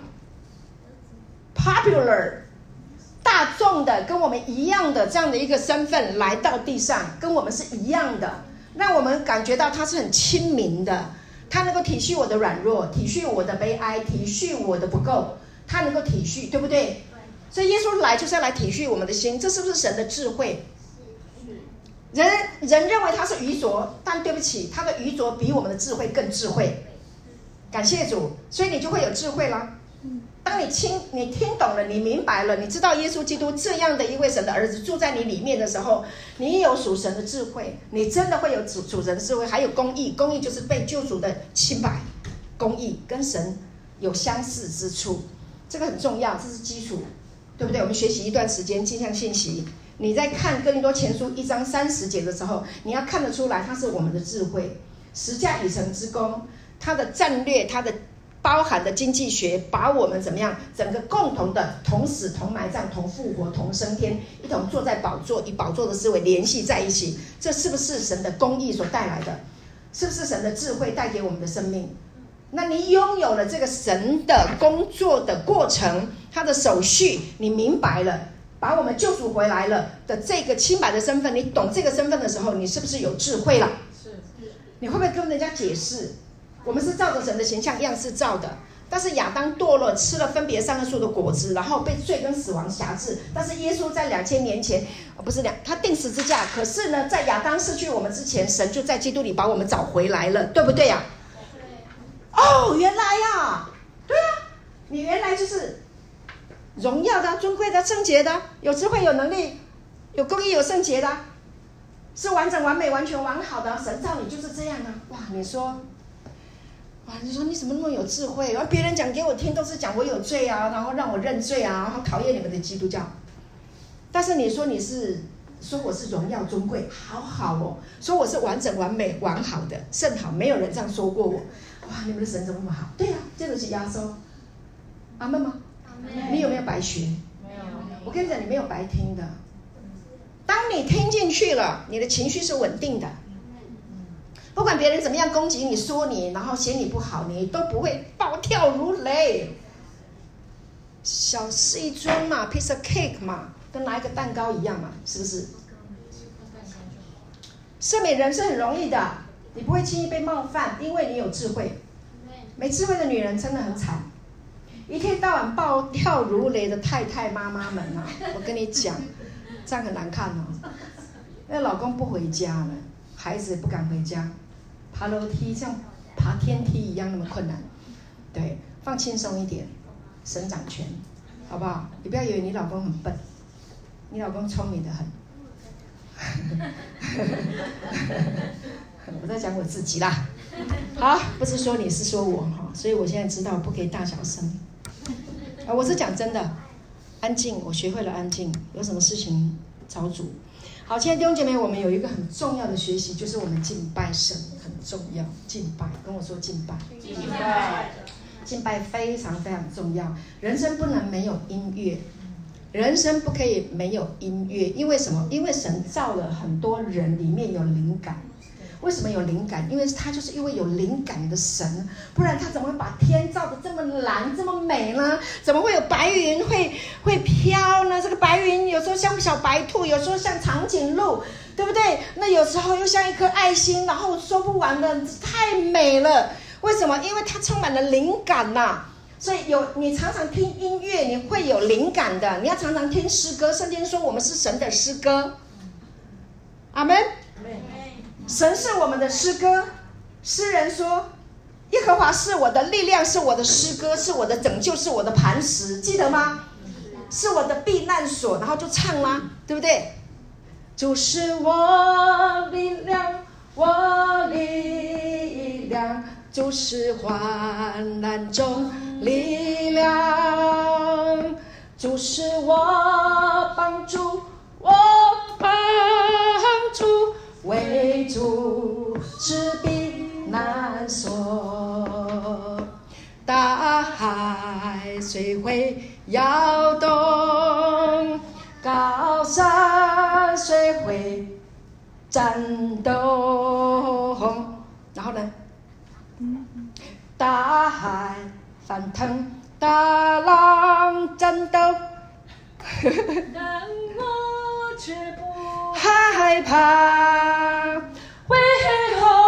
popular。大众的跟我们一样的这样的一个身份来到地上，跟我们是一样的，让我们感觉到他是很亲民的，他能够体恤我的软弱，体恤我的悲哀，体恤我的不够，他能够体恤，对不对？所以耶稣来就是要来体恤我们的心，这是不是神的智慧？人人认为他是愚拙，但对不起，他的愚拙比我们的智慧更智慧。感谢主，所以你就会有智慧了。当你听你听懂了，你明白了，你知道耶稣基督这样的一位神的儿子住在你里面的时候，你有属神的智慧，你真的会有主主神的智慧，还有公义，公义就是被救赎的清白，公义跟神有相似之处，这个很重要，这是基础，对不对？我们学习一段时间镜像信息，你在看哥林多前书一章三十节的时候，你要看得出来，它是我们的智慧，十架以成之功，它的战略，它的。包含的经济学，把我们怎么样，整个共同的同死同埋葬同复活同升天，一同坐在宝座以宝座的思维联系在一起，这是不是神的公义所带来的？是不是神的智慧带给我们的生命？那你拥有了这个神的工作的过程，他的手续，你明白了，把我们救赎回来了的这个清白的身份，你懂这个身份的时候，你是不是有智慧了？是是。你会不会跟人家解释？我们是照着神的形象样式造的，但是亚当堕落，吃了分别善恶树的果子，然后被罪跟死亡辖制。但是耶稣在两千年前，不是两，他定十字架。可是呢，在亚当失去我们之前，神就在基督里把我们找回来了，对不对呀、啊？哦，原来呀、啊，对啊，你原来就是荣耀的、尊贵的、圣洁的，有智慧、有能力、有公义、有圣洁的，是完整、完美、完全、完好的。神造你就是这样啊。哇，你说。哇！你说你怎么那么有智慧？然后别人讲给我听都是讲我有罪啊，然后让我认罪啊，然后讨厌你们的基督教。但是你说你是说我是荣耀尊贵，好好哦，说我是完整完美完好的甚好，没有人这样说过我。哇！你们的神怎么那么好？对呀、啊，这就是压缩。阿妹吗？阿门。你有没有白学？没有。我跟你讲，你没有白听的。当你听进去了，你的情绪是稳定的。不管别人怎么样攻击你、说你，然后嫌你不好，你都不会暴跳如雷。小事一桩嘛，piece of cake 嘛，跟拿一个蛋糕一样嘛，是不是？赦免人是很容易的，你不会轻易被冒犯，因为你有智慧。没智慧的女人真的很惨，一天到晚暴跳如雷的太太妈妈们啊，我跟你讲，这样很难看哦。那老公不回家了，孩子也不敢回家。爬楼梯像爬天梯一样那么困难，对，放轻松一点，神掌权，好不好？你不要以为你老公很笨，你老公聪明得很。我在讲我自己啦，好，不是说你是说我哈，所以我现在知道不可以大小声，啊，我是讲真的，安静，我学会了安静，有什么事情找主。好，亲爱的弟兄姐妹，我们有一个很重要的学习，就是我们敬拜神重要。敬拜，跟我说敬拜。敬拜，敬拜非常非常重要。人生不能没有音乐，人生不可以没有音乐，因为什么？因为神造了很多人，里面有灵感。为什么有灵感？因为他就是因为有灵感的神，不然他怎么会把天照得这么蓝、这么美呢？怎么会有白云会会飘呢？这个白云有时候像小白兔，有时候像长颈鹿，对不对？那有时候又像一颗爱心，然后说不完的，太美了。为什么？因为它充满了灵感呐、所以有你常常听音乐，你会有灵感的。你要常常听诗歌，圣经说我们是神的诗歌。阿门。神是我们的诗歌，诗人说：“耶和华是我的力量，是我的诗歌，是我的拯救，是我的磐石。”记得吗？是我的避难所，然后就唱啦，对不对？主是我力量，我力量，就是患难中力量，主是我帮助，我帮助。为主持避难说，大海虽会摇动，高山虽会战斗，然后呢？大海翻腾，大浪战斗，但我却不。害怕，为何？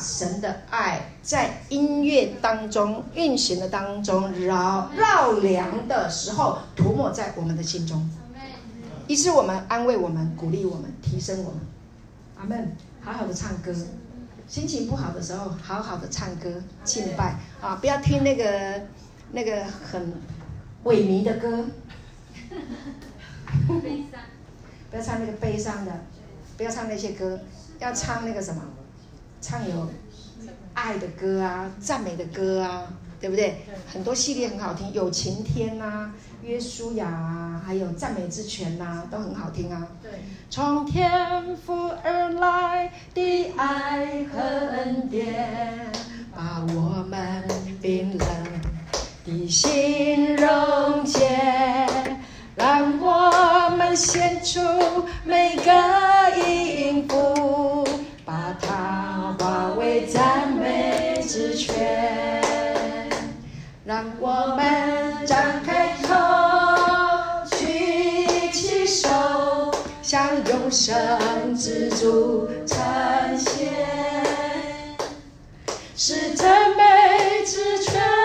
神的爱在音乐当中运行的当中，绕绕梁的时候涂抹在我们的心中，以致我们安慰我们、鼓励我们、提升我们。阿门。好好的唱歌，心情不好的时候，好好的唱歌敬拜啊！不要听那个那个很萎靡的歌，不要唱那个悲伤的，不要唱那些歌。要唱那个什么，唱有爱的歌啊，赞美的歌啊，对不对？很多系列很好听，有晴天啊，约书亚啊，还有赞美之泉呐、啊，都很好听啊。对，从天父而来的爱和恩典，把我们冰冷的心溶解。让我们献出每个音符，让我们张开口，举起手，向永生之主呈献，使赞美之泉。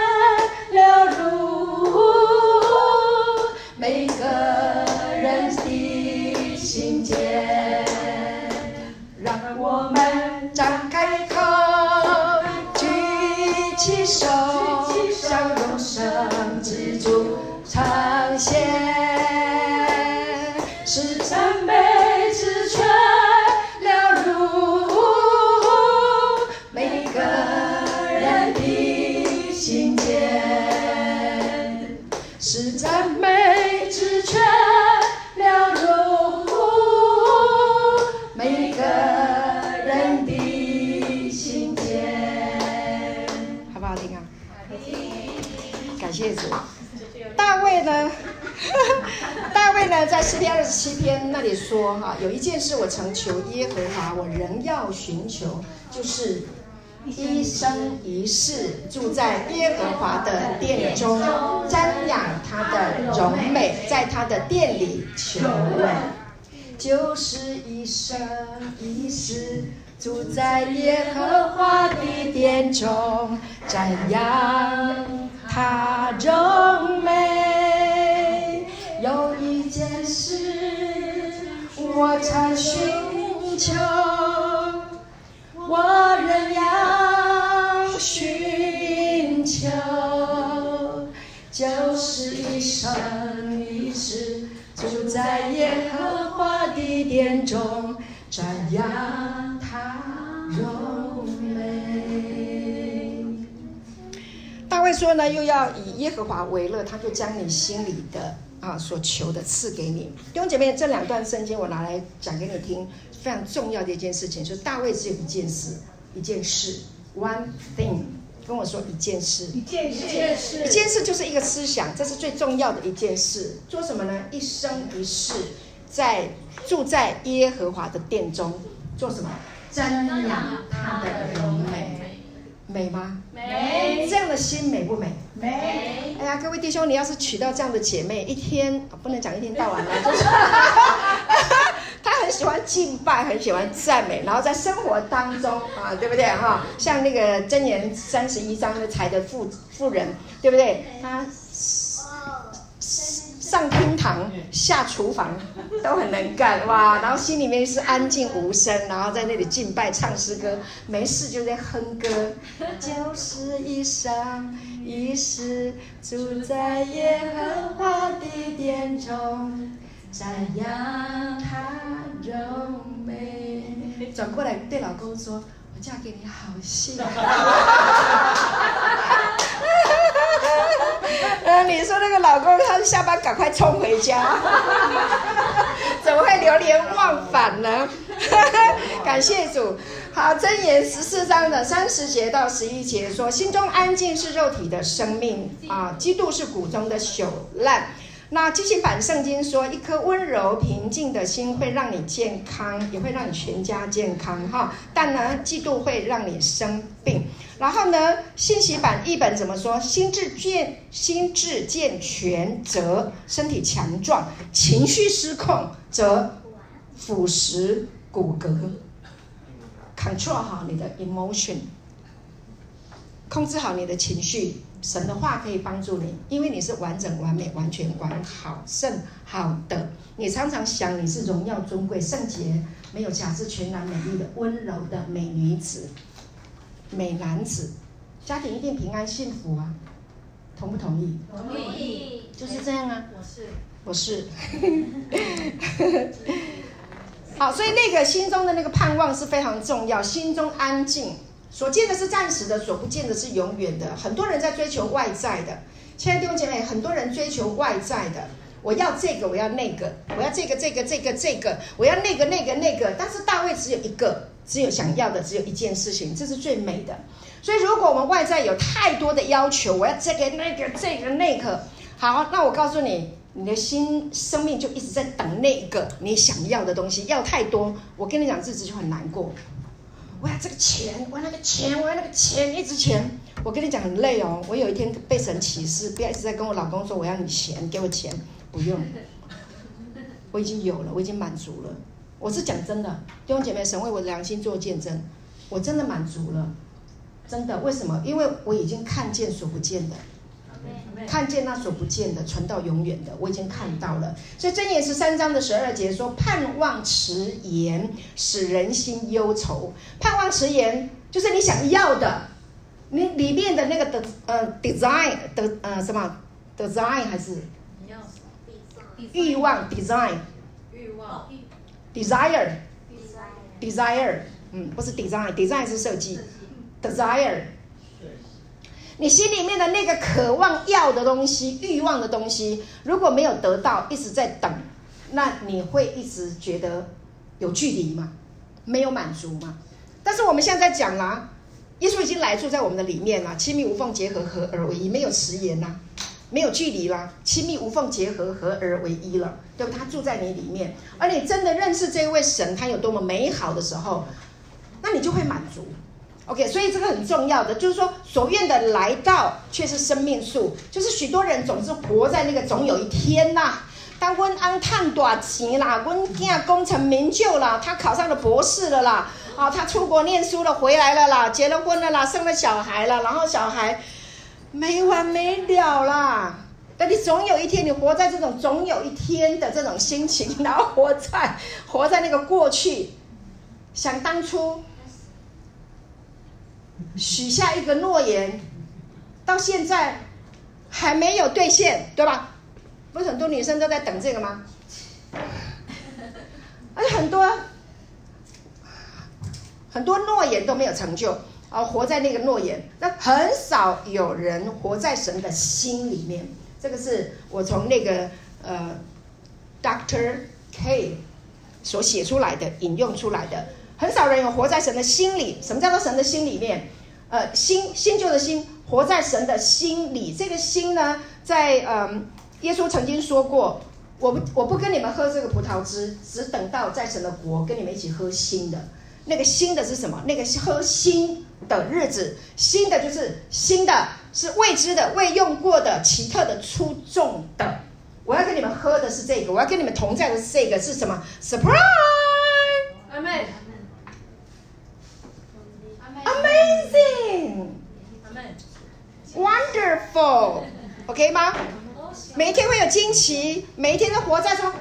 七篇那里说：“哈，有一件事我曾求耶和华，我仍要寻求，就是。”一生一世住在耶和华的殿中，瞻仰他的荣美，在他的殿里求问。就是一生一世住在耶和华的殿中，瞻仰他荣美。有一件事我才寻求。我仍要寻求，就是一生一世住在耶和华的殿中，瞻仰他荣美。大卫说呢，又要以耶和华为乐，他就将你心里的啊所求的赐给你。弟兄姐妹，这两段圣经我拿来讲给你听。非常重要的一件事情，就是大卫只有一件事，一件事，one thing，跟我说一件事，一件事，一件事，一件事就是一个思想，这是最重要的一件事。做什么呢？一生一世在住在耶和华的殿中，做什么？瞻仰他的荣美，美吗？美。这样的心美不美？美。哎呀，各位弟兄，你要是娶到这样的姐妹，一天不能讲一天到晚了，就是。她很喜欢敬拜，很喜欢赞美，然后在生活当中啊，对不对哈？像那个箴言三十一章的财的妇妇人，对不对？他上厅堂下厨房都很能干哇，然后心里面是安静无声，然后在那里敬拜唱诗歌，没事就在哼歌，就是一生一世住在耶和华的殿中。瞻仰他荣美，转过来对老公说：“我嫁给你好幸福。”嗯，你说那个老公，他下班赶快冲回家，怎么会流连忘返呢？感谢主。好，箴言十四章的三十节到十一节说：“心中安静是肉体的生命啊，嫉妒是骨中的朽烂。”那基督版圣经说，一颗温柔平静的心会让你健康，也会让你全家健康哈。但呢，嫉妒会让你生病。然后呢，信息版译本怎么说？心智健，心智健全则身体强壮；情绪失控则腐蚀骨骼。Control 好你的 emotion，控制好你的情绪。神的话可以帮助你，因为你是完整、完美、完全、完好、甚好的。你常常想你是荣耀、尊贵、圣洁、没有瑕疵、全然美丽的温柔的美女子、美男子，家庭一定平安幸福啊！同不同意？同意。就是这样啊。我是。我是。好，所以那个心中的那个盼望是非常重要，心中安静。所见的是暂时的，所不见的是永远的。很多人在追求外在的，亲爱的弟兄姐妹，很多人追求外在的，我要这个，我要那个，我要这个，这个，这个，这个，我要那个，那个，那个。但是大卫只有一个，只有想要的，只有一件事情，这是最美的。所以，如果我们外在有太多的要求，我要这个、那个、这个、那个，好，那我告诉你，你的心生命就一直在等那一个你想要的东西，要太多，我跟你讲，日子就很难过。我要这个钱，我要那个钱，我要那个钱，一直钱。我跟你讲很累哦。我有一天被神启示，不要一直在跟我老公说我要你钱，给我钱，不用。我已经有了，我已经满足了。我是讲真的，弟兄姐妹，神为我的良心做见证，我真的满足了，真的。为什么？因为我已经看见所不见的。看见那所不见的，存到永远的，我已经看到了。所以箴言十三章的十二节说：“盼望迟延，使人心忧愁。”盼望迟延就是你想要的，你里面的那个的呃 design 的呃什么？design 还是？欲望 design 欲望。desire desire 嗯，不是 design design 是设计。Desire。你心里面的那个渴望要的东西、欲望的东西，如果没有得到，一直在等，那你会一直觉得有距离吗？没有满足吗？但是我们现在在讲啦，耶稣已经来住在我们的里面了，亲密无缝结合，合而为一，没有迟延呐，没有距离啦，亲密无缝结合，合而为一了，对不？他住在你里面，而你真的认识这位神，他有多么美好的时候，那你就会满足。OK，所以这个很重要的，就是说所愿的来到却是生命树，就是许多人总是活在那个总有一天呐。当温安探短期啦，温家功成名就啦，他考上了博士了啦，啊，他出国念书了，回来了啦，结了婚了啦，生了小孩了，然后小孩没完没了啦。但你总有一天，你活在这种总有一天的这种心情，然后活在活在那个过去，想当初。许下一个诺言，到现在还没有兑现，对吧？不是很多女生都在等这个吗？而且很多很多诺言都没有成就，而活在那个诺言，那很少有人活在神的心里面。这个是我从那个呃，Doctor K 所写出来的，引用出来的。很少人有活在神的心里。什么叫做神的心里面？呃，新新旧的心，活在神的心里。这个心呢，在嗯、呃，耶稣曾经说过，我不我不跟你们喝这个葡萄汁，只等到在神的国跟你们一起喝新的。那个新的是什么？那个喝新的日子，新的就是新的，是未知的、未用过的、奇特的、出众的。我要跟你们喝的是这个，我要跟你们同在的是这个，是什么？Surprise！阿妹。Amazing, wonderful, OK 吗？每一天会有惊奇，每一天都活在说，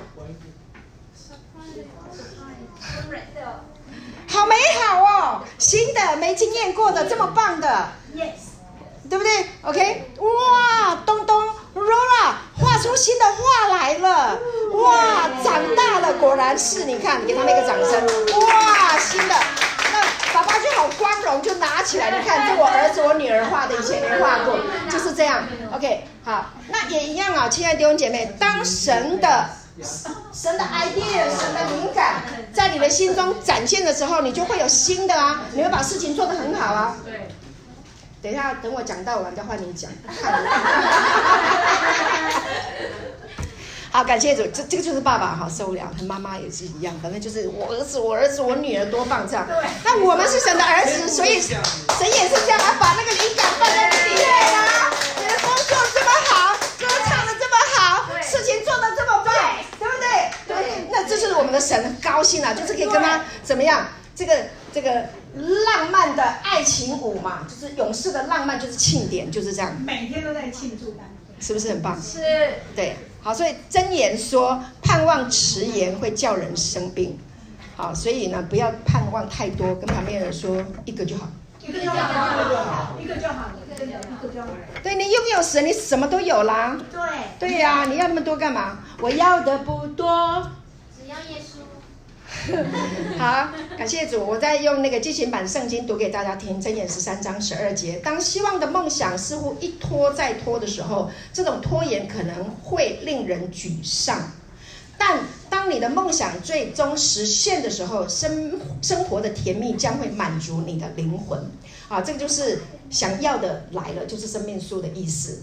好美好哦，新的没经验过的，这么棒的，Yes，对不对？OK，哇，东东 Rola 画出新的画来了，哇，长大了，果然是，你看，给他们一个掌声，哇，新的。爸爸就好光荣，就拿起来，你看，这我儿子、我女儿画的，以前没画过，就是这样。OK，好，那也一样啊，亲爱的弟兄姐妹，当神的神的 idea、神的灵感在你的心中展现的时候，你就会有新的啊，你会把事情做得很好啊。对，等一下，等我讲到完再换你讲。好，感谢主，这这个就是爸爸哈，受不了，他妈妈也是一样，反正就是我儿子，我儿子，我女儿多棒这样。对。那我们是神的儿子，所以神也是这样啊，把那个灵感放在你里面啊。你的工作这么好，歌唱的这么好，事情做的这么棒，对不对？对。那这是我们的神很高兴啊，就是可以跟他怎么样？这个这个浪漫的爱情舞嘛，就是勇士的浪漫，就是庆典，就是这样。每天都在庆祝的。是不是很棒？是，对，好，所以箴言说，盼望迟延会叫人生病，好，所以呢，不要盼望太多，跟旁边人说一个就好，一个就好，一个就好，一个就好，一个就好。对，你拥有神，你什么都有啦。对，对呀，你要那么多干嘛？我要的不多，只要耶稣。好，感谢主，我再用那个激情版圣经读给大家听，箴言十三章十二节。当希望的梦想似乎一拖再拖的时候，这种拖延可能会令人沮丧。但当你的梦想最终实现的时候，生生活的甜蜜将会满足你的灵魂。啊，这个就是想要的来了，就是生命树的意思，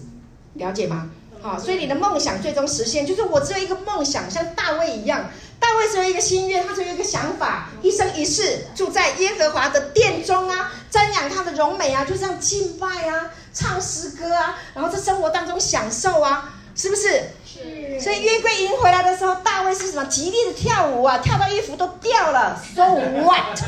了解吗？好，所以你的梦想最终实现，就是我只有一个梦想，像大卫一样。大卫只有一个心愿，他只有一个想法，一生一世住在耶和华的殿中啊，瞻仰他的荣美啊，就这样敬拜啊，唱诗歌啊，然后在生活当中享受啊，是不是？是。所以约柜迎回来的时候，大卫是什么？极力的跳舞啊，跳到衣服都掉了。So what？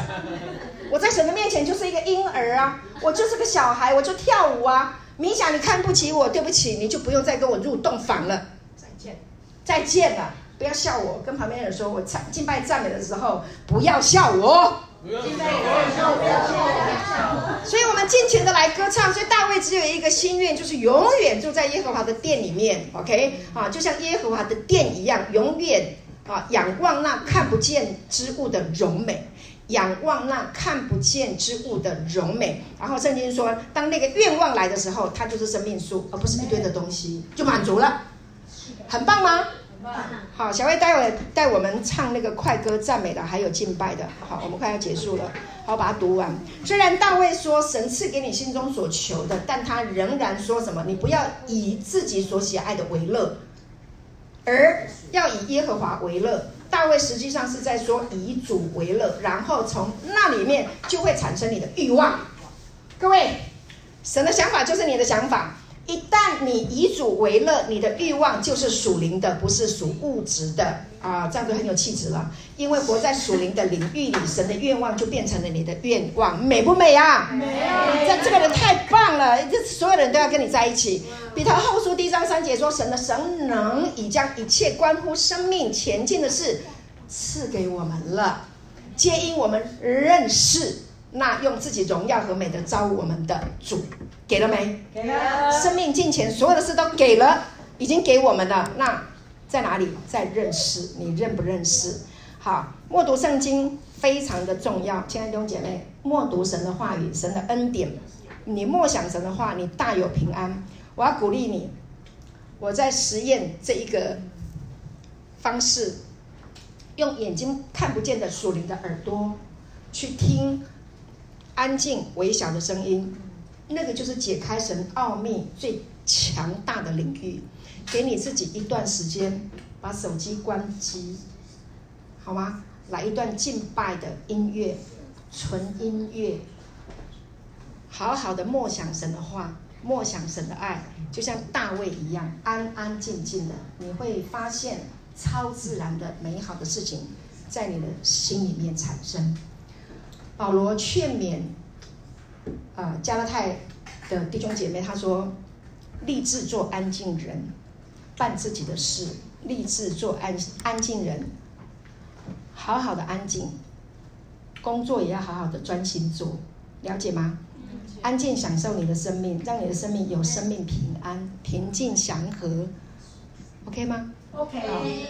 我在神的面前就是一个婴儿啊，我就是个小孩，我就跳舞啊。冥想，你看不起我，对不起，你就不用再跟我入洞房了。再见，再见了。不要笑我，跟旁边人说，我唱敬拜赞美的时候不要笑我。敬拜的时候不要笑我。所以，我们尽情的来歌唱。所以，大卫只有一个心愿，就是永远住在耶和华的殿里面。OK，啊，就像耶和华的殿一样，永远啊，仰望那看不见之物的荣美，仰望那看不见之物的荣美。然后，圣经说，当那个愿望来的时候，它就是生命树，而不是一堆的东西，就满足了。很棒吗？好，小薇待会带我们唱那个快歌赞美的，还有敬拜的。好，我们快要结束了，好，把它读完。虽然大卫说神赐给你心中所求的，但他仍然说什么？你不要以自己所喜爱的为乐，而要以耶和华为乐。大卫实际上是在说以主为乐，然后从那里面就会产生你的欲望。各位，神的想法就是你的想法。一旦你以主为乐，你的欲望就是属灵的，不是属物质的啊！这样就很有气质了。因为活在属灵的领域里，神的愿望就变成了你的愿望，美不美啊？美！这这个人太棒了，这所有人都要跟你在一起。彼得后书第一章三节说：“神的神能已将一切关乎生命前进的事赐给我们了，皆因我们认识。”那用自己荣耀和美德招我们的主，给了没？给了。生命金钱所有的事都给了，已经给我们了。那在哪里？在认识，你认不认识？好，默读圣经非常的重要，亲爱的弟兄姐妹，默读神的话语，神的恩典，你默想神的话，你大有平安。我要鼓励你，我在实验这一个方式，用眼睛看不见的属灵的耳朵去听。安静微小的声音，那个就是解开神奥秘最强大的领域。给你自己一段时间，把手机关机，好吗？来一段敬拜的音乐，纯音乐，好好的默想神的话，默想神的爱，就像大卫一样，安安静静的，你会发现超自然的美好的事情在你的心里面产生。保罗劝勉，啊，加拉太的弟兄姐妹，他说：“立志做安静人，办自己的事；立志做安安静人，好好的安静，工作也要好好的专心做，了解吗？安静享受你的生命，让你的生命有生命平安、平静、祥和，OK 吗？OK。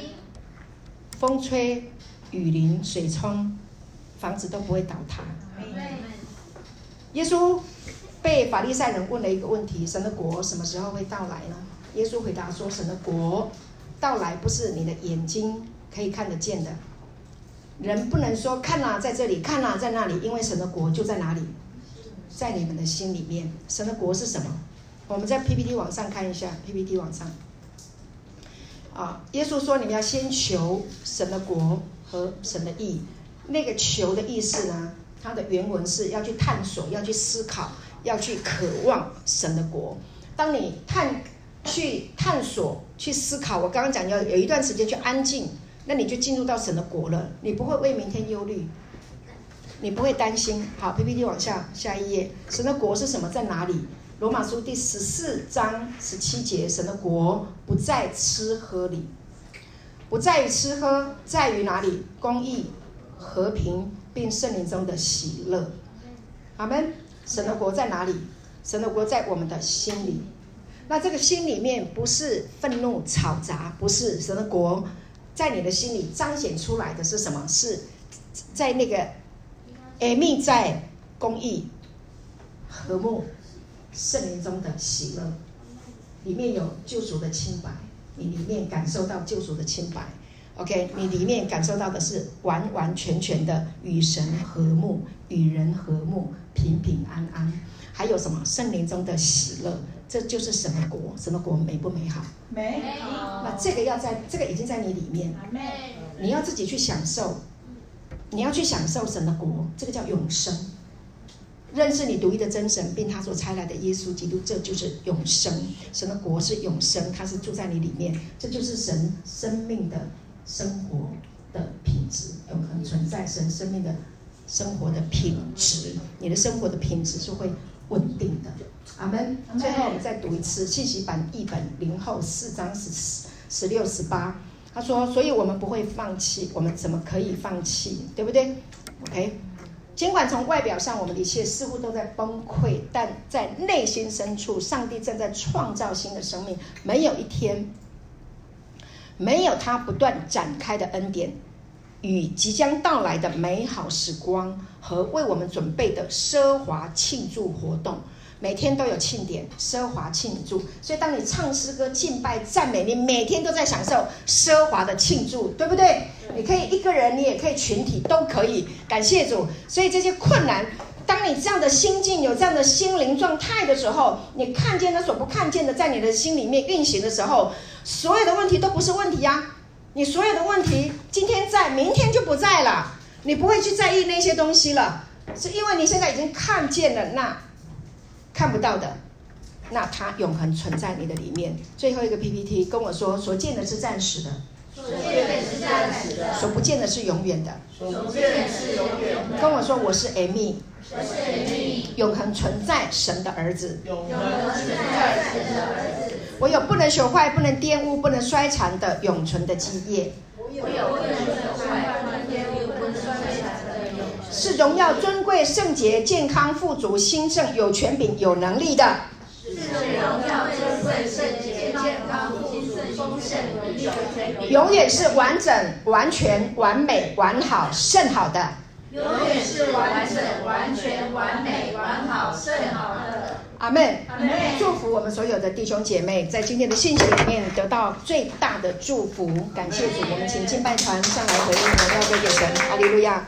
风吹雨淋水冲。”房子都不会倒塌。耶稣被法利赛人问了一个问题：神的国什么时候会到来呢？耶稣回答说：神的国到来不是你的眼睛可以看得见的。人不能说看啊，在这里，看啊，在那里，因为神的国就在哪里，在你们的心里面。神的国是什么？我们在 PPT 网上看一下，PPT 网上。啊，耶稣说：你们要先求神的国和神的义。那个求的意思呢？它的原文是要去探索，要去思考，要去渴望神的国。当你探去探索、去思考，我刚刚讲要有一段时间去安静，那你就进入到神的国了。你不会为明天忧虑，你不会担心。好，PPT 往下下一页，神的国是什么？在哪里？罗马书第十四章十七节，神的国不在吃喝里，不在于吃喝，在于哪里？公义。和平并圣灵中的喜乐，阿门。神的国在哪里？神的国在我们的心里。那这个心里面不是愤怒吵杂，不是神的国在你的心里彰显出来的是什么？是在那个艾米在公义和睦圣灵中的喜乐，里面有救赎的清白，你里面感受到救赎的清白。OK，你里面感受到的是完完全全的与神和睦、与人和睦、平平安安，还有什么圣灵中的喜乐？这就是什么国，什么国美不美好？美好。那这个要在这个已经在你里面，你要自己去享受，你要去享受神的国，这个叫永生。认识你独一的真神，并他所差来的耶稣基督，这就是永生。神的国是永生，他是住在你里面，这就是神生命的。生活的品质有可能存在，神生命的生活的品质，你的生活的品质是会稳定的。阿门。最后我们再读一次信息版译本零后四章十四、十六、十八。他说：“所以我们不会放弃，我们怎么可以放弃？对不对？”OK。尽管从外表上我们的一切似乎都在崩溃，但在内心深处，上帝正在创造新的生命，没有一天。没有他不断展开的恩典，与即将到来的美好时光和为我们准备的奢华庆祝活动，每天都有庆典、奢华庆祝。所以，当你唱诗歌、敬拜、赞美，你每天都在享受奢华的庆祝，对不对？你可以一个人，你也可以群体，都可以。感谢主。所以这些困难，当你这样的心境、有这样的心灵状态的时候，你看见他所不看见的，在你的心里面运行的时候。所有的问题都不是问题呀，你所有的问题今天在，明天就不在了，你不会去在意那些东西了，是因为你现在已经看见了那看不到的，那它永恒存在你的里面。最后一个 PPT 跟我说，所见的是暂时的，所见的是暂时的，所不见的是永远的，所不见的是永远的。跟我说我是 Amy，我是 Amy，永恒存在神的儿子，永恒存在神的儿子。我有不能朽坏、不能玷污、不能衰残的永存的基业。我有不能朽坏、不能玷污、不能衰残的永。是荣耀、尊贵、圣洁、健康、富足、兴盛、有权柄、有能力的。是荣耀、尊贵、圣洁、健康、富足、丰盛、有权柄。永远是完整、完全、完美、完好、甚好的。永远是完整、完全、完美、完好、甚好的。阿门，阿门。祝福我们所有的弟兄姐妹，在今天的信息里面得到最大的祝福。感谢主，我们请敬拜团上来回应，荣耀归给神。哈利路亚。